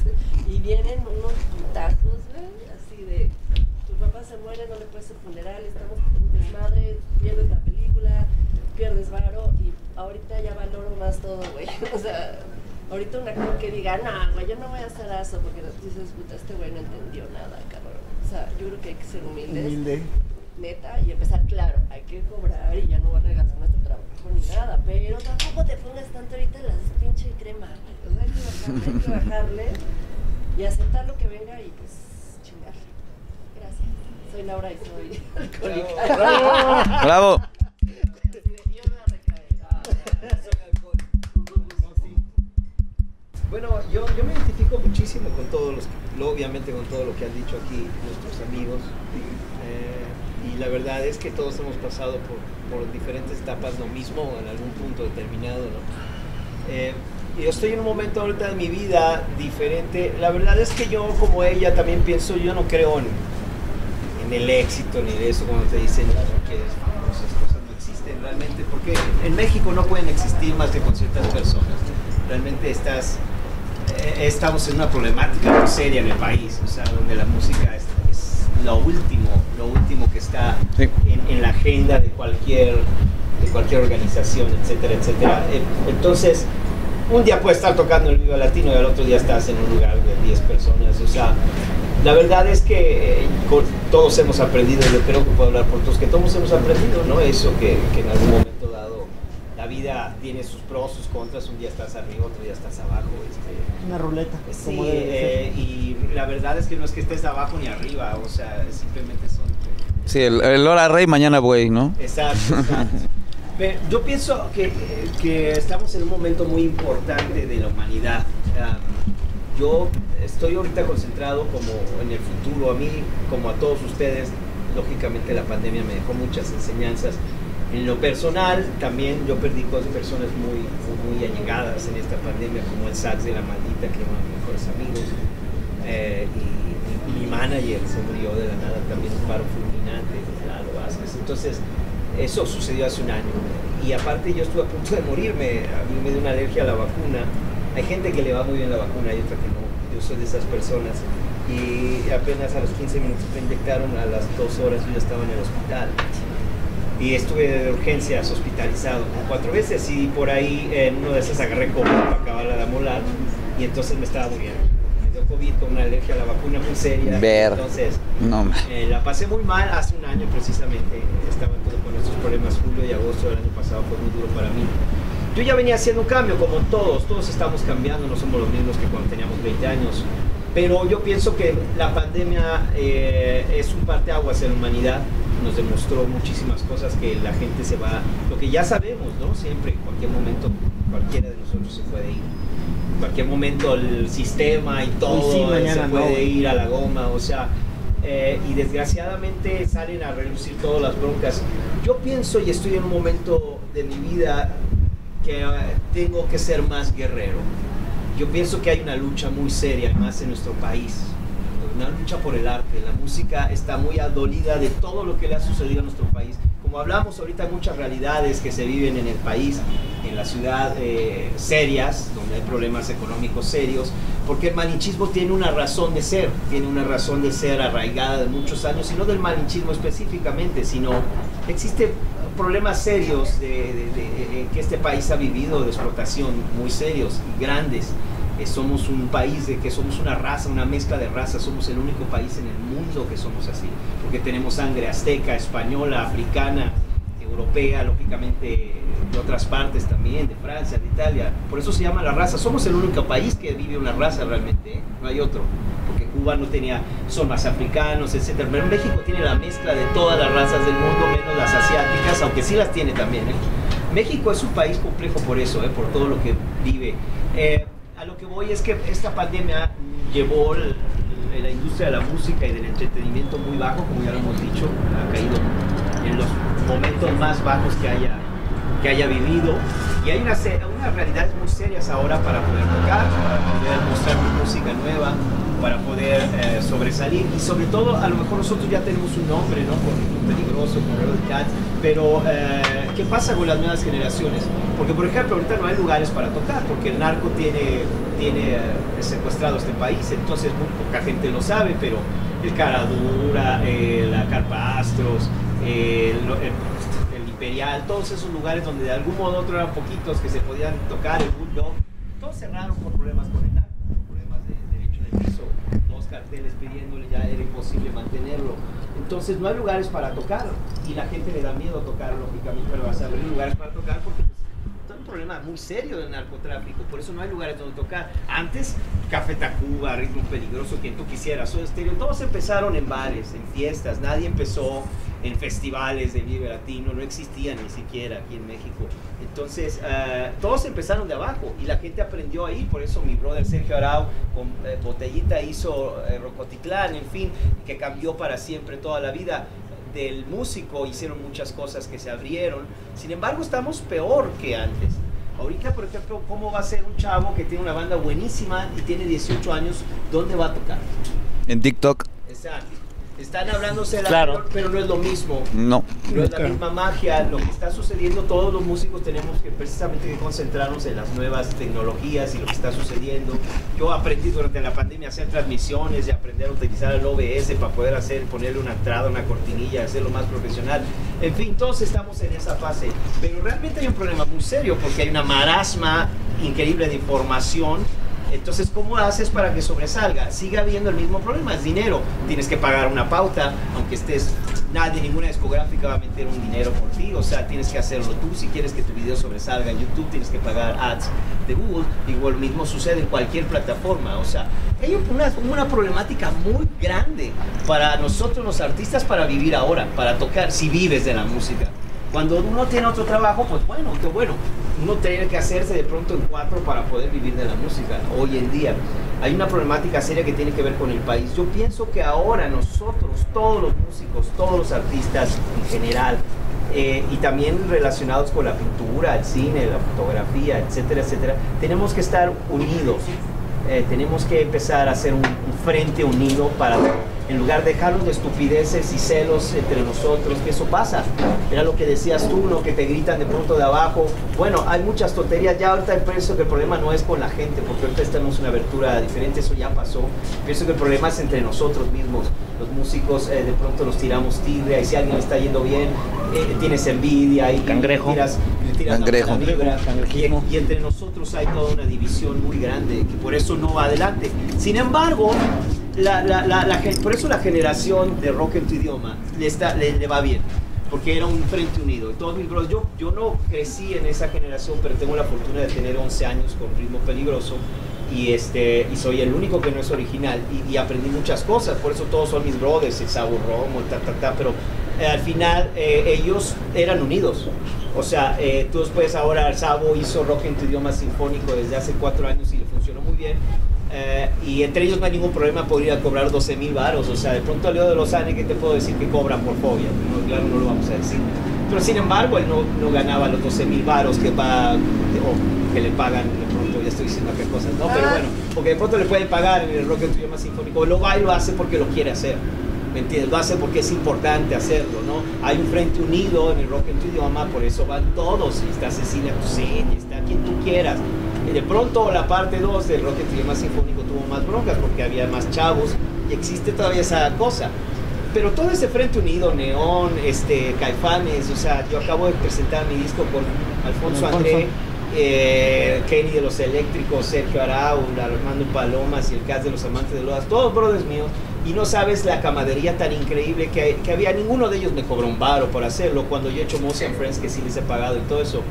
y vienen unos putazos, güey, así de, tu papá se muere, no le puedes hacer funeral, estamos con desmadre, pierdes la película, pierdes varo, y ahorita ya valoro más todo, güey. o sea, ahorita un actor que diga, no, güey, yo no voy a hacer eso, porque dices, puta, este güey no entendió nada, cabrón. O sea, yo creo que hay que ser humildes Humilde. neta y empezar, claro, hay que cobrar y ya no va a regalar nuestro trabajo ni nada, pero tampoco te pongas tanto ahorita las pinche crema, güey. o sea, hay que bajarle, hay que bajarle y aceptar lo que venga y pues chingarle. Gracias. Soy Laura y soy alcohólica. Bravo. yo, me identifico muchísimo con todos los, lo- obviamente con todo lo que han dicho aquí nuestros amigos. Eh, y la verdad es que todos hemos pasado por, por diferentes etapas lo mismo en algún punto determinado, ¿no? Eh, yo estoy en un momento ahorita de mi vida diferente. La verdad es que yo, como ella, también pienso, yo no creo en, en el éxito ni de eso cuando te dicen que esas cosas no existen realmente, porque en México no pueden existir más que con ciertas personas. Realmente estás, estamos en una problemática muy seria en el país, o sea, donde la música es, es lo último, lo último que está Sí. en, en la agenda de cualquier, de cualquier organización, etcétera, etcétera. Eh, Entonces, un día puedes estar tocando el Viva Latino y al otro día estás en un lugar de 10 personas, o sea, la verdad es que eh, todos hemos aprendido, yo creo que puedo hablar por todos, que todos hemos aprendido, ¿no? Eso que, que en algún momento la vida tiene sus pros, sus contras, un día estás arriba, otro día estás abajo. Este, Una ruleta. Sí, de ser. eh, y la verdad es que no es que estés abajo ni arriba, o sea, simplemente son Sí, el, el hora rey, mañana buey, ¿no? Exacto, exacto. Pero yo pienso que, que estamos en un momento muy importante de la humanidad. Yo estoy ahorita concentrado como en el futuro. A mí, como a todos ustedes, lógicamente la pandemia me dejó muchas enseñanzas. En lo personal, también yo perdí dos personas muy, muy allegadas en esta pandemia, como el sax de la maldita, que eran mis mejores amigos. Eh, y, mi manager se murió de la nada también, un paro fulminante, Lalo Vázquez. Entonces, eso sucedió hace un año. Y aparte yo estuve a punto de morirme, a mí me dio una alergia a la vacuna. Hay gente que le va muy bien la vacuna y otra que no. Yo soy de esas personas. Y apenas a los 15 minutos me inyectaron, a las dos horas yo ya estaba en el hospital. Y estuve de urgencias hospitalizado como cuatro veces y por ahí en uno de esas agarré COVID para acabarla de amolar y entonces me estaba muriendo. Me dio COVID con una alergia a la vacuna muy seria. Ver. Entonces No, eh, la pasé muy mal hace un año precisamente. Estaba todo con estos problemas. Julio y agosto del año pasado fue muy duro para mí. Yo ya venía haciendo un cambio, como todos. Todos estamos cambiando, no somos los mismos que cuando teníamos 20 años. Pero yo pienso que la pandemia eh, es un parteaguas en la humanidad. Nos demostró muchísimas cosas que la gente se va. Lo que ya sabemos, ¿no? Siempre, en cualquier momento, cualquiera de nosotros se puede ir. En cualquier momento el sistema y todo sí, se no, puede güey. ir a la goma. O sea, eh, y desgraciadamente salen a relucir todas las broncas. Yo pienso y estoy en un momento de mi vida que eh, tengo que ser más guerrero. Yo pienso que hay una lucha muy seria, más en nuestro país. Una lucha por el arte. La música está muy adolida de todo lo que le ha sucedido a nuestro país. Como hablamos ahorita, muchas realidades que se viven en el país, en la ciudad, eh, serias, donde hay problemas económicos serios, porque el malinchismo tiene una razón de ser, tiene una razón de ser arraigada de muchos años, y no del malinchismo específicamente, sino existe problemas serios de, que este país ha vivido de explotación muy serios y grandes. Eh, somos un país de que somos una raza, una mezcla de razas, somos el único país en el mundo que somos así, porque tenemos sangre azteca, española, africana, europea, lógicamente de otras partes también, de Francia, de Italia. Por eso se llama la raza. Somos el único país que vive una raza realmente, ¿eh? no hay otro. Porque Cuba no tenía, son más africanos, etc. Pero México tiene la mezcla de todas las razas del mundo, menos las asiáticas, aunque sí las tiene también. ¿eh? México es un país complejo por eso, ¿eh? por todo lo que vive. Lo que voy es que esta pandemia llevó el- la industria de la música y del entretenimiento muy bajo, como ya lo hemos dicho, ha caído en los momentos más bajos que haya, que haya vivido. Y hay una, se- unas realidades muy serias ahora para poder tocar, para poder mostrar música nueva, para poder eh, sobresalir. Y sobre todo, a lo mejor nosotros ya tenemos un nombre, ¿no? Un peligroso, con Rebel Cats. Pero, eh, ¿qué pasa con las nuevas generaciones? Porque, por ejemplo, ahorita no hay lugares para tocar, porque el narco tiene, tiene eh, secuestrado este país. Entonces, muy poca gente lo sabe, pero el Caradura, eh, la Carpa Astros, el, el- el Imperial, todos esos lugares donde de algún modo u otro eran poquitos que se podían tocar, el Bulldog, todos cerraron por problemas con el narco, por problemas de derecho de dos carteles pidiéndole, ya era imposible mantenerlo. Entonces no hay lugares para tocar y la gente le da miedo tocar, lógicamente, pero vas a abrir lugares para tocar porque pues, está un problema muy serio del narcotráfico, por eso no hay lugares donde tocar. Antes, Café Tacuba, Ritmo Peligroso, quien tú quisieras, Soda Stereo, todos empezaron en bares, en fiestas, nadie empezó en festivales de Vive Latino, no existían ni siquiera aquí en México. Entonces, eh, todos empezaron de abajo y la gente aprendió ahí, por eso mi brother Sergio Arau con eh, Botellita hizo eh, Rocotitlán, en fin, que cambió para siempre toda la vida del músico, hicieron muchas cosas que se abrieron. Sin embargo, estamos peor que antes. Ahorita, por ejemplo, ¿cómo va a ser un chavo que tiene una banda buenísima y tiene 18 años? ¿Dónde va a tocar? En TikTok, Exacto. Están hablándose de la Claro. anterior, pero no es lo mismo. no. No es la misma magia. Lo que está sucediendo, todos los músicos tenemos que precisamente que concentrarnos en las nuevas tecnologías y lo que está sucediendo. Yo aprendí durante la pandemia a hacer transmisiones y aprender a utilizar el OBS para poder hacer, ponerle una entrada, una cortinilla, hacerlo más profesional. En fin, todos estamos en esa fase. Pero realmente hay un problema muy serio porque hay una marasma increíble de información entonces, ¿cómo haces para que sobresalga? Sigue habiendo el mismo problema, es dinero. Tienes que pagar una pauta, aunque estés, nadie, ninguna discográfica va a meter un dinero por ti, o sea, tienes que hacerlo tú. Si quieres que tu video sobresalga en YouTube, tienes que pagar ads. de Google, igual mismo sucede en cualquier plataforma. O sea, hay una, una problemática muy grande para nosotros los artistas para vivir ahora, para tocar, si vives de la música. Cuando uno tiene otro trabajo, pues bueno, qué bueno. Uno tiene que hacerse de pronto en cuatro para poder vivir de la música hoy en día. Hay una problemática seria que tiene que ver con el país. Yo pienso que ahora nosotros, todos los músicos, todos los artistas en general, eh, y también relacionados con la pintura, el cine, la fotografía, etcétera, etcétera, tenemos que estar unidos. Eh, tenemos que empezar a hacer un, un frente unido para en lugar de dejarnos de estupideces y celos entre nosotros, que eso pasa. Era lo que decías tú, lo que te gritan de pronto de abajo. Bueno, hay muchas tonterías. Ya ahorita pienso que el problema no es con la gente, porque ahorita estamos en una abertura diferente, eso ya pasó. Pienso que el problema es entre nosotros mismos. Los músicos eh, de pronto nos tiramos tigre, y si alguien le está yendo bien, eh, tienes envidia y Cangrejo. tiras, Cangrejo. Y, y entre nosotros hay toda una división muy grande, que por eso no va adelante. Sin embargo, la, la, la, por eso la generación de rock en tu idioma le, está, le, le va bien. Porque era un frente unido. Y Todos mis bros, yo, yo no crecí en esa generación, pero tengo la fortuna de tener 11 años con ritmo peligroso. Y, este, y soy el único que no es original. Y, y aprendí muchas cosas. Por eso todos son mis brothers, el Sabo Romo, ta, ta, ta. Pero eh, al final eh, ellos eran unidos. O sea, eh, tú después ahora Sabo hizo rock en tu idioma sinfónico desde hace cuatro años y le funcionó muy bien. Eh, y entre ellos no hay ningún problema por ir a cobrar 12 mil varos. O sea, de pronto Leo de Lozane, ¿qué te puedo decir que cobra por fobia? No, claro, no lo vamos a decir. Pero sin embargo, él no, no ganaba los 12 mil varos que, va, o que le pagan de pronto, ya estoy diciendo qué cosas, ¿no? Pero bueno, porque de pronto le pueden pagar en el rock en tu idioma sinfónico. Lo va y lo hace porque lo quiere hacer. ¿Me entiendes? Lo hace porque es importante hacerlo, ¿no? Hay un frente unido en el rock en tu idioma, por eso van todos. y Está Cecilia Toussaint, y está quien tú quieras. Y de pronto la parte 2 del rock en tu idioma sinfónico tuvo más broncas porque había más chavos y existe todavía esa cosa. Pero todo ese frente unido, Neón, este, Caifanes, o sea, yo acabo de presentar mi disco con Alfonso Alfonso. André, eh, Kenny de los Eléctricos, Sergio Arau, Armando Palomas y el cast de los Amantes de Lodas, todos brothers míos. Y no sabes la camadería tan increíble que, que había. Ninguno de ellos me cobró un varo por hacerlo. Cuando yo he hecho Mouse and Friends, que sí les he pagado y todo eso.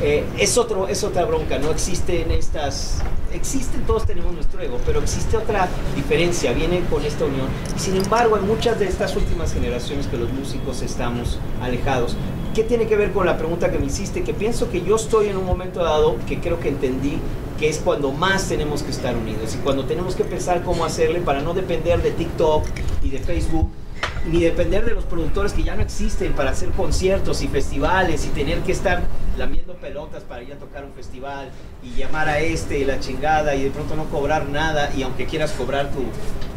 Eh, es, otro, es otra bronca, no existen estas, existen, todos tenemos nuestro ego, pero existe otra diferencia, viene con esta unión. Sin embargo, en muchas de estas últimas generaciones que los músicos estamos alejados. ¿Qué tiene que ver con la pregunta que me hiciste? Que pienso que yo estoy en un momento dado que creo que entendí que es cuando más tenemos que estar unidos y cuando tenemos que pensar cómo hacerle para no depender de TikTok y de Facebook ni depender de los productores que ya no existen para hacer conciertos y festivales y tener que estar lamiendo pelotas para ir a tocar un festival y llamar a este y la chingada y de pronto no cobrar nada y aunque quieras cobrar tu,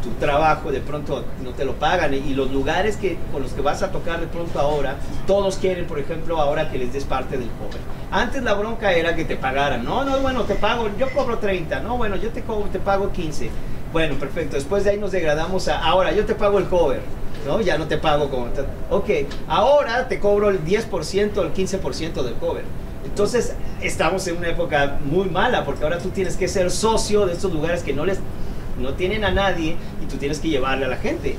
tu trabajo de pronto no te lo pagan. Y los lugares que, con los que vas a tocar de pronto ahora todos quieren por ejemplo ahora que les des parte del cover. Antes la bronca era que te pagaran. No no bueno te pago yo cobro 30 no bueno yo te, te pago 15 bueno perfecto después de ahí nos degradamos a ahora yo te pago el cover ¿no? Ya no te pago como... Ok, ahora te cobro el 10% o el 15% del cover. Entonces, estamos en una época muy mala porque ahora tú tienes que ser socio de estos lugares que no les no tienen a nadie y tú tienes que llevarle a la gente.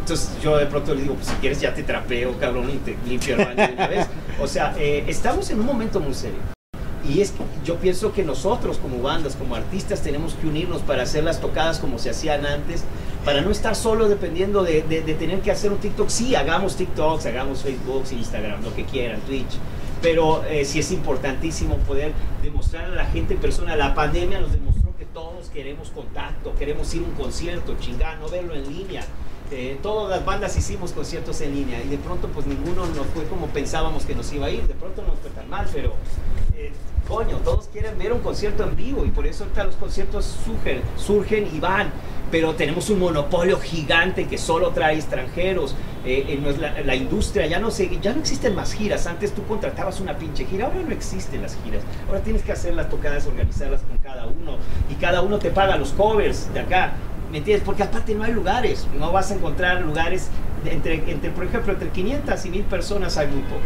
Entonces yo de pronto le digo, pues si quieres ya te trapeo, cabrón, y te limpio el baño de una vez. O sea, eh, estamos en un momento muy serio. Y es que yo pienso que nosotros como bandas, como artistas, tenemos que unirnos para hacer las tocadas como se hacían antes, para no estar solo dependiendo de, tener que hacer un TikTok. Sí, hagamos TikToks, hagamos Facebook, Instagram, lo que quieran, Twitch. Pero eh, sí es importantísimo poder demostrar a la gente en persona. La pandemia nos demostró que todos queremos contacto, queremos ir a un concierto, chingar, no verlo en línea. Eh, todas las bandas hicimos conciertos en línea y de pronto pues ninguno nos fue como pensábamos que nos iba a ir. De pronto no fue tan mal, pero eh, coño, todos quieren ver un concierto en vivo y por eso ahorita los conciertos surgen y van. Pero tenemos un monopolio gigante que solo trae extranjeros. Eh, en nues- la, la industria ya no, se, ya no existen más giras. Antes tú contratabas una pinche gira, ahora no existen las giras. Ahora tienes que hacer las tocadas, organizarlas con cada uno. Y cada uno te paga los covers de acá. ¿Me entiendes? Porque aparte no hay lugares. No vas a encontrar lugares entre, entre por ejemplo, entre 500 y 1000 personas hay muy pocos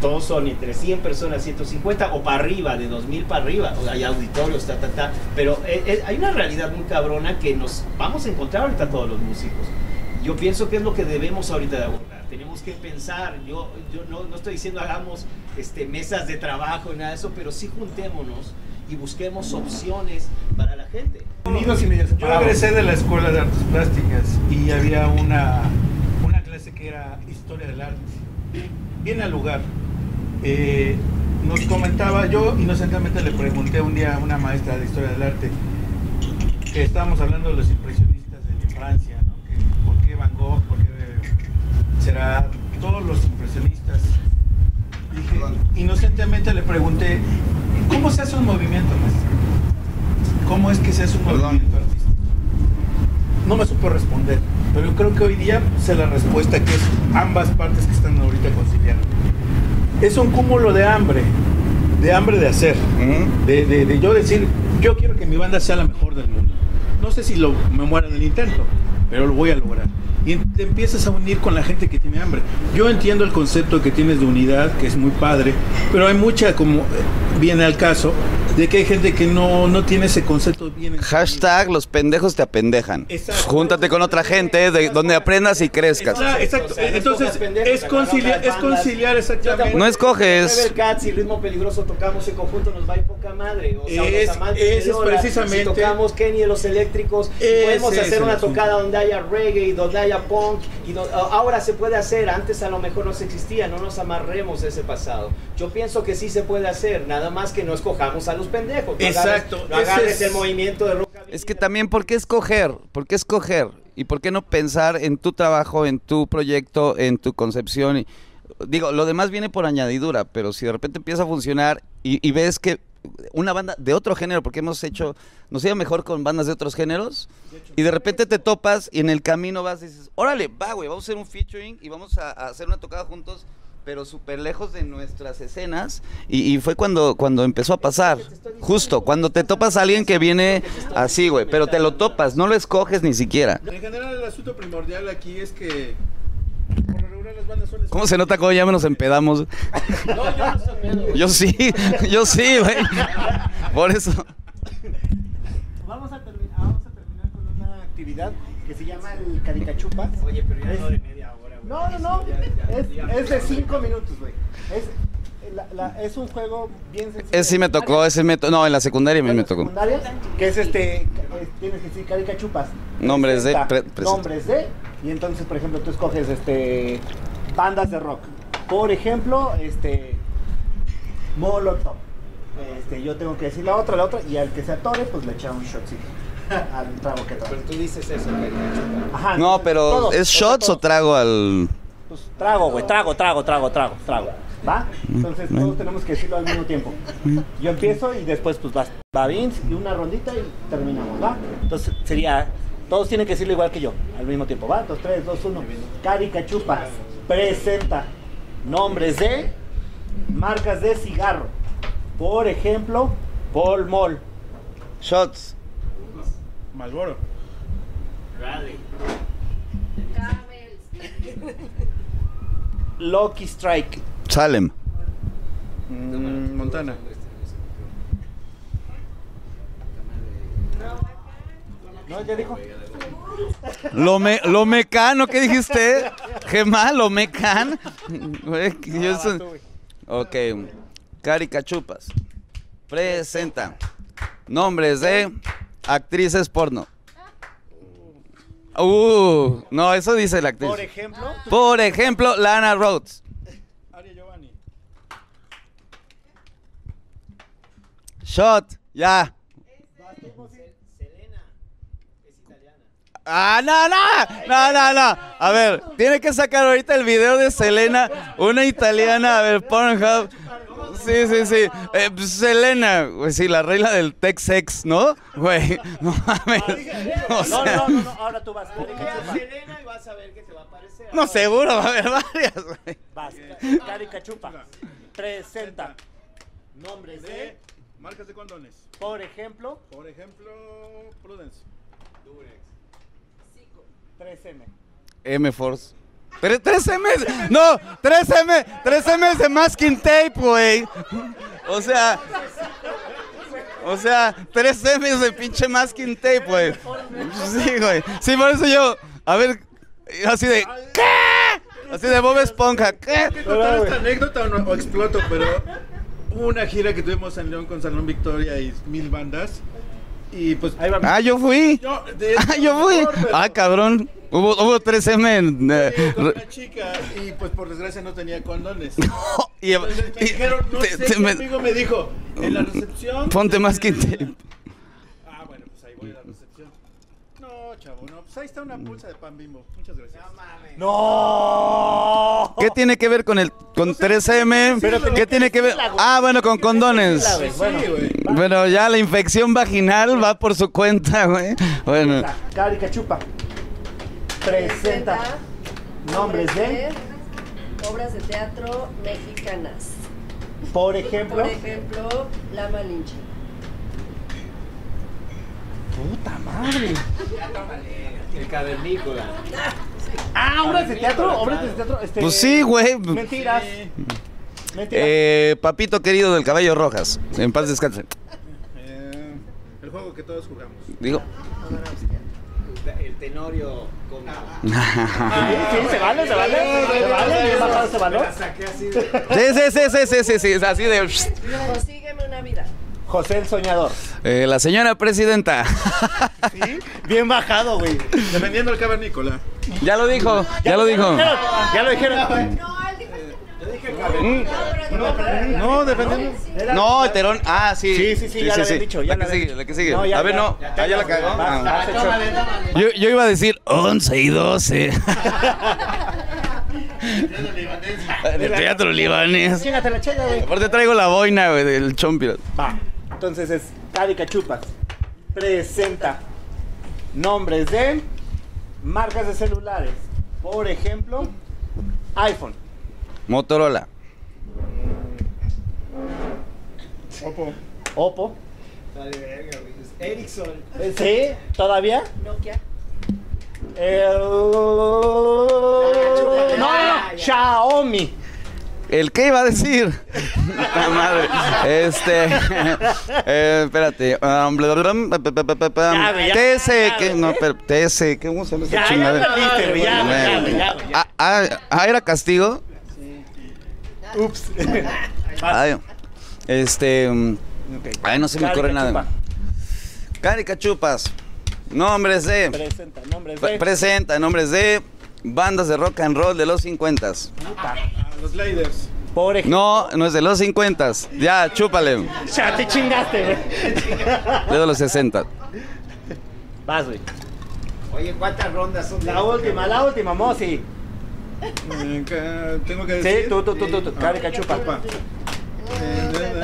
todos son entre 100 personas, 150 o para arriba, de 2000 para arriba, o sea, hay auditorios, ta, ta, ta, pero eh, eh, hay una realidad muy cabrona que nos vamos a encontrar ahorita todos los músicos. Yo pienso que es lo que debemos ahorita de abordar. Tenemos que pensar, yo, yo no, no estoy diciendo hagamos este, mesas de trabajo y nada de eso, pero sí juntémonos y busquemos opciones para la gente. Unidos y medio Yo separados. egresé de la Escuela de Artes Plásticas y había una, una clase que era Historia del Arte. Viene al lugar. Eh, nos comentaba, yo inocentemente le pregunté un día a una maestra de Historia del Arte que estábamos hablando de los impresionistas de Francia, ¿no? Que, ¿Por qué Van Gogh? ¿Por qué será todos los impresionistas? Dije, inocentemente le pregunté, ¿cómo se hace un movimiento, maestro? ¿Cómo es que se hace un movimiento artístico? No me supo responder, pero yo creo que hoy día sé la respuesta que es ambas partes que están ahorita conciliando. Es un cúmulo de hambre, de hambre de hacer, de, de- de yo decir, yo quiero que mi banda sea la mejor del mundo. No sé si lo, me muera en el intento, pero lo voy a lograr. Y te empiezas a unir con la gente que tiene hambre. Yo entiendo el concepto que tienes de unidad, que es muy padre, pero hay mucha, como eh, viene al caso, de que hay gente que no, no tiene ese concepto bien. Hashtag los pendejos te apendejan. Exacto. Júntate con otra gente de donde aprendas y crezcas. Exacto, Entonces, es, conciliar, es conciliar exactamente. No escoges. Y Ritmo Peligroso tocamos en conjunto, nos va a ir poca madre. O sea, Es- es precisamente- Si tocamos Kenny de los Eléctricos, podemos hacer una tocada donde haya reggae y donde haya punk. Y ahora se puede hacer, antes a lo mejor no se existía, no nos amarremos de ese pasado. Yo pienso que sí se puede hacer, nada más que no escojamos a los pendejos. No agarres- Exacto, No ese agarres es- el movimiento de rock. Es que también, ¿por qué escoger? ¿Por qué escoger? ¿Y por qué no pensar en tu trabajo, en tu proyecto, en tu concepción? Y- digo, lo demás viene por añadidura, pero si de repente empieza a funcionar y, y ves que una banda de otro género, porque hemos hecho, nos iba mejor con bandas de otros géneros, y de repente te topas y en el camino vas y dices, órale, va, güey, vamos a hacer un featuring y vamos a, a hacer una tocada juntos, pero súper lejos de nuestras escenas. Y, y fue cuando, cuando empezó a pasar, justo, cuando te topas a alguien que viene así, güey, pero te lo topas, no lo escoges ni siquiera. En general, el asunto primordial aquí es que. Por lo regular, las bandas son. ¿Cómo se nota cómo ya nos empedamos? No, yo no soy miedo. Yo sí, yo sí, güey. Por eso. Vamos a, termi- vamos a terminar con una actividad que se llama el Caricachupas. Oye, pero ya no de. No, no, no. Es, de cinco minutos, güey. Es, la- la- es un juego bien sencillo. Ese sí me tocó, ese me tocó. No, en la secundaria a mí me tocó. Secundarias, que es este, es- tienes que decir caricachupas. Nombres de- pre- nombres de, y entonces, por ejemplo, tú escoges este, bandas de rock. Por ejemplo, este, Molotov. Este, yo tengo que decir la otra, la otra, y al que se atore, pues le echa un shotcito al trago que trae. Pero tú dices eso, güey. Ajá, No, pero todos, ¿es todos, shots o trago al...? Pues, trago, güey, trago, trago, trago, trago, trago. ¿Va? Entonces todos tenemos que decirlo al mismo tiempo. Yo empiezo y después pues vas, va Vince y una rondita y terminamos, ¿va? Entonces sería, todos tienen que decirlo igual que yo, al mismo tiempo, ¿va? 2, 3, 2, 1. Caricachupas presenta nombres de marcas de cigarro. Por ejemplo, Paul Mall. Shots. Malboro. Lucky Strike. Salem. Mm, Montana. ¿No? ¿Ya dijo? Lo, me, lo mecano, ¿qué dijiste? Gemma, lo mecan. Ok. Caricachupas. Presenta. Nombres de actrices porno. Uh, no, eso dice la actriz. Por ejemplo, Por ejemplo, Lana Rhodes. Aria Giovanni. Shot, ya. Ah, no, no, no, no, no. A ver, tiene que sacar ahorita el video de Selena, una italiana, a ver, Pornhub. Sí, sí, sí. Eh, pues, Selena, güey, sí, la regla del Tex-Ex, ¿no? Güey, no mames. O no, sea, no, no, no, ahora tú vas. Caricachupas. Selena y vas a ver qué te va a parecer. no, seguro va a haber varias, güey. Vas, Caricachupa. Presenta nombres de, Marcas de condones. por ejemplo, Por ejemplo, Prudence. 3M. M-Force. Tre- 3M, no, 3M, 3M es de masking tape, güey. O sea, o sea, 3M es de pinche masking tape, güey. Sí, güey. Sí, por eso yo, a ver, así de, ¿qué? Así de Bob Esponja, ¿qué? ¿Quiero contar esta anécdota o, no? o exploto? Pero una gira que tuvimos en León con Salón Victoria y mil bandas. Y pues. Ahí va. Ah, yo fui. Yo, de- Ah, yo fui. por, pero- Ah, cabrón. Hubo, hubo 3M en... eh, con una chica y pues por desgracia no tenía condones. y- Entonces me y- dijeron, no te- sé, te qué me- amigo me dijo, en la recepción. Ponte más que... Ah, bueno, pues ahí voy a la recepción. No, chavo, no, pues ahí está una pulsa de pan bimbo. Muchas gracias. ¡No! ¿Qué tiene que ver con el con 3M? ¿Qué tiene que ver? Ah, bueno, con condones. Bueno, Sí, güey. Bueno, ya la infección vaginal va por su cuenta, güey. Bueno, Cari Cachupa. Presenta nombres de, obras de teatro mexicanas. por ejemplo. Por ejemplo, La Malinche. Puta madre. El cavernícola. Ah, obras de teatro, obras de teatro. Este, pues sí, güey. Mentiras. Mentiras. Eh, papito querido del cabello rojas. En paz descanse. Eh, el juego que todos jugamos. Digo. El tenorio con... Sí, sí, se vale, se vale. Se vale, bien bajado ese valor. saqué así Sí, sí, sí, sí, sí, sí, sí, es así de... Consígueme una vida. José el soñador. Eh, la señora presidenta. ¿Sí? Bien bajado, güey. Dependiendo del cavernícola. Ya lo dijo, ya lo dijo. Ya lo dijeron. No, dependiendo. No, el terón. Ah, sí. Sí, sí, sí, ya lo habían dicho, ya La que sigue, la que sigue. No, ya, A ver, ya. no. Ah, ya la cagó. Ah. Yo, yo iba a decir 11 y 12. Del teatro libanés. Chíngate la chela, güey. Aparte traigo la boina, güey, del chompiro. Va. Entonces es Cari Cachupas. Presenta nombres de marcas de celulares. Por ejemplo, iPhone. Motorola. Opo. Oppo. Ericsson. ¿Sí? ¿Todavía? Nokia. Eh, no, no, no. Xiaomi. ¿El qué iba a decir? Puta madre. Este. eh, espérate. um, ¿qué? güey. No, pero TS. ¿qué? ¿Cómo se llama esa ya. Ah, ah, ah, era castigo. Ups. Ay, este. mm, Ay, no se me ocurre nada. Cachupas. Nombres de. Presenta nombres de. presenta nombres de bandas de rock and roll de los 50 Ah, los. Por ejemplo. No, no es de los 50 Ya, chúpale. Ya te chingaste, güey. De los 60 Vas, güey. Oye, ¿cuántas rondas son? La última, la última, Mosi. Tengo que Sí, decir. tú, tú, tú, tú, tú. Cari Cachupa. Chupa.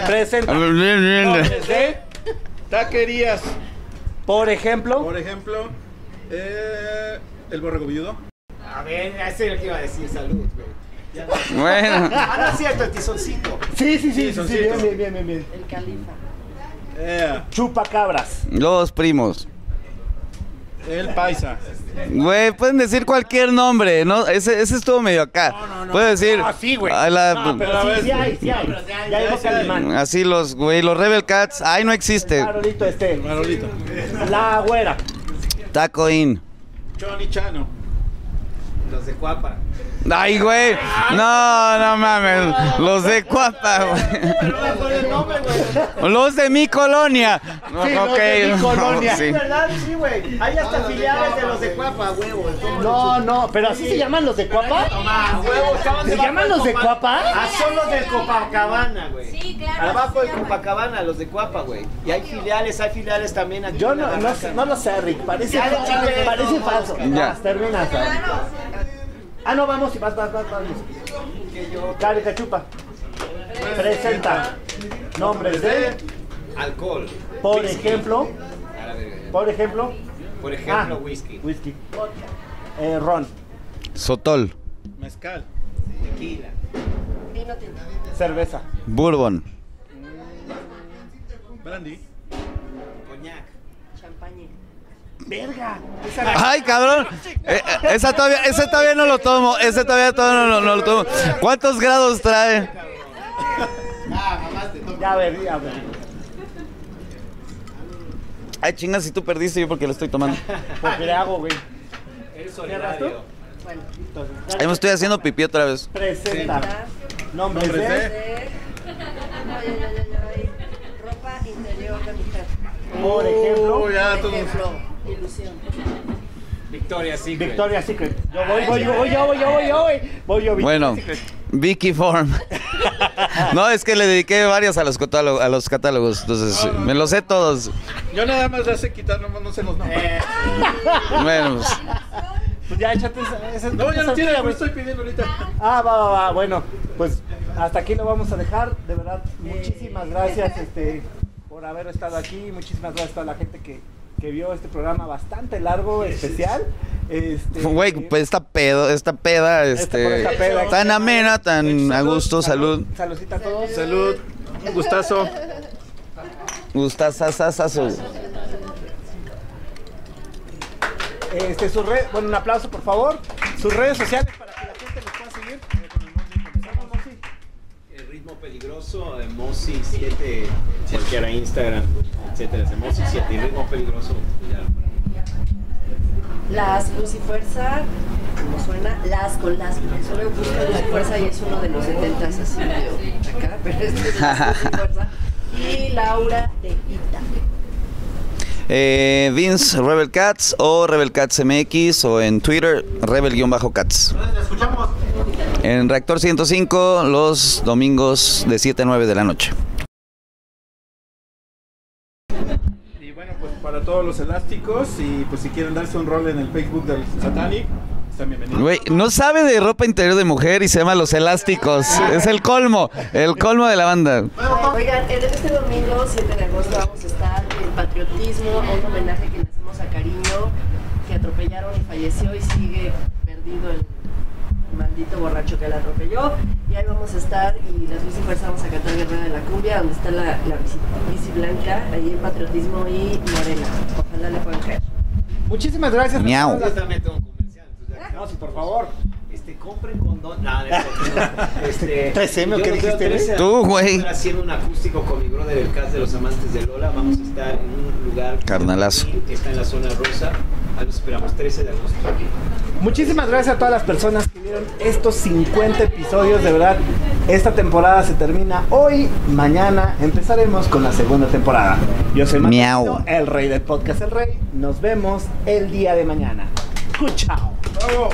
Presenta de. Taquerías. Por ejemplo. Por ejemplo, eh, el borrego viudo. A ver, ese es el que iba a decir salud, güey. Ya. Bueno. Ah, no es cierto, el tizoncito. Sí, sí, sí, sí, sí, bien, bien, bien, bien, bien. El califa. Eh, Chupa cabras. Los primos. el paisa. Güey, pueden decir cualquier nombre, ¿no? Ese, ese estuvo medio acá. Pueden decir. Ah, sí, güey. a la- No, pero sí, sí hay, sí hay. Ya dijo Calimán. Así los, güey, los Rebel Cats. Ay, no existe. Carolito este. Marolito. La güera. Taco In. Johnny Chano. Los de Cuapa. Ay, güey. No, no mames. Los de Cuapa, güey. Los de mi colonia. No, Sí, los de mi colonia. Sí. ¿Verdad? Sí, güey. Hay hasta filiales de los de Cuapa, huevo. No, no, pero así se llaman los de Cuapa. ¿Se llaman los de Cuapa? Ah, son los del Copacabana, güey. Sí, claro. Abajo del llama. Copacabana, los de Cuapa, güey. Y hay filiales, hay filiales también aquí. Yo no, no, lo sé, Rick. Parece, parece no, falso. Ya. Vas, termina. Ah, no, vamos y vas, vas, vas, vamos. Cari Cachupa. Presenta nombres de, Alcohol. por Whisky. ejemplo, por ejemplo, Por ejemplo, Ah. whisky. whisky, eh, ron, Sotol. Mezcal. Tequila. Vino tinto. cerveza, Bourbon. Brandy. Coñac. Champaña. Verga. Ay, cabrón. Eh, eh, esa todavía, ese todavía no lo tomo. Ese todavía todavía no, no- no lo tomo. ¿Cuántos grados trae? Ya, ver, ya, ver. Ay, chingas, si tú perdiste, yo porque lo estoy tomando. Porque le hago, güey. El ¿Cierras tú? solidario. Bueno, Ay, me estoy haciendo pipí otra vez. Presenta Nombres de. Ropa interior de mujer. Por ejemplo. Oh, ya Por todos. Ilusión. Victoria Secret. Victoria Secret. Yo voy, voy, yo voy, yo voy, yo voy, yo voy. Voy yo, Victoria Bueno, Secret. Vicky Form. No, es que le dediqué varios a los catálogos, a los catálogos entonces me los sé todos. Yo nada más la sé quitar, nomás no sé los nombres. Bueno, pues, Pues ya échate esa. No, ya no tiene, me estoy pidiendo ahorita. Ah, va, va, va. Bueno, pues hasta aquí lo vamos a dejar. De verdad, muchísimas gracias este, por haber estado aquí. Muchísimas gracias a toda la gente que, que vio este programa bastante largo, especial. Este, güey, pues esta pedo, esta peda, Este, esta peda. tan amena, tan a gusto, salud. Saludcita a todos. Salud, un gustazo. Gustazazazazo. Este, su red, bueno, un aplauso por favor. Sus redes sociales para peligroso, eh, Mosi 7, cualquiera Instagram, etcétera. Mosi 7 y ritmo peligroso. ya. Las Luz y Fuerza, como suena, las con las. Solo busca Luz y Fuerza y es uno de los 70 así medio acá, pero este es las Luz y Fuerza. Y Laura de Ita. Eh, Vince Rebel Cats o Rebel Cats MX o en Twitter Rebel-Cats. En Reactor 105 los domingos de 7 a 9 de la noche. Y bueno, pues para todos los elásticos y pues si quieren darse un rol en el Facebook del Satanic, están bienvenidos. Güey, no sabe de ropa interior de mujer y se llama Los Elásticos. Es el colmo, el colmo de la banda. Oigan, el- este domingo 7 de agosto vamos a estar en Patriotismo, un homenaje que le hacemos a Cariño, que atropellaron y falleció y sigue perdido el maldito borracho que la atropelló. Y ahí vamos a estar y las Fuerza vamos a cantar Guerrera de la Cumbia, donde está la, la bici, bici blanca, ahí en Patriotismo y Morena. Ojalá le puedan creer. Muchísimas gracias. Miau. No, sí, por favor. Este, compren condón. Cierto, no. Este, 3M, ¿o yo qué dijiste, 13 a- Tú, güey. Haciendo un acústico con mi brother, el cast de los amantes de Lola. Vamos a estar en un lugar. Carnalazo. que está en la zona rosa. Ahí los esperamos 13 de agosto. Muchísimas gracias a todas las personas que vieron estos 50 episodios. De verdad, esta temporada se termina hoy. Mañana empezaremos con la segunda temporada. Yo soy Miau. Martino, el rey del podcast El Rey. Nos vemos el día de mañana. Chao. ¡Bravo!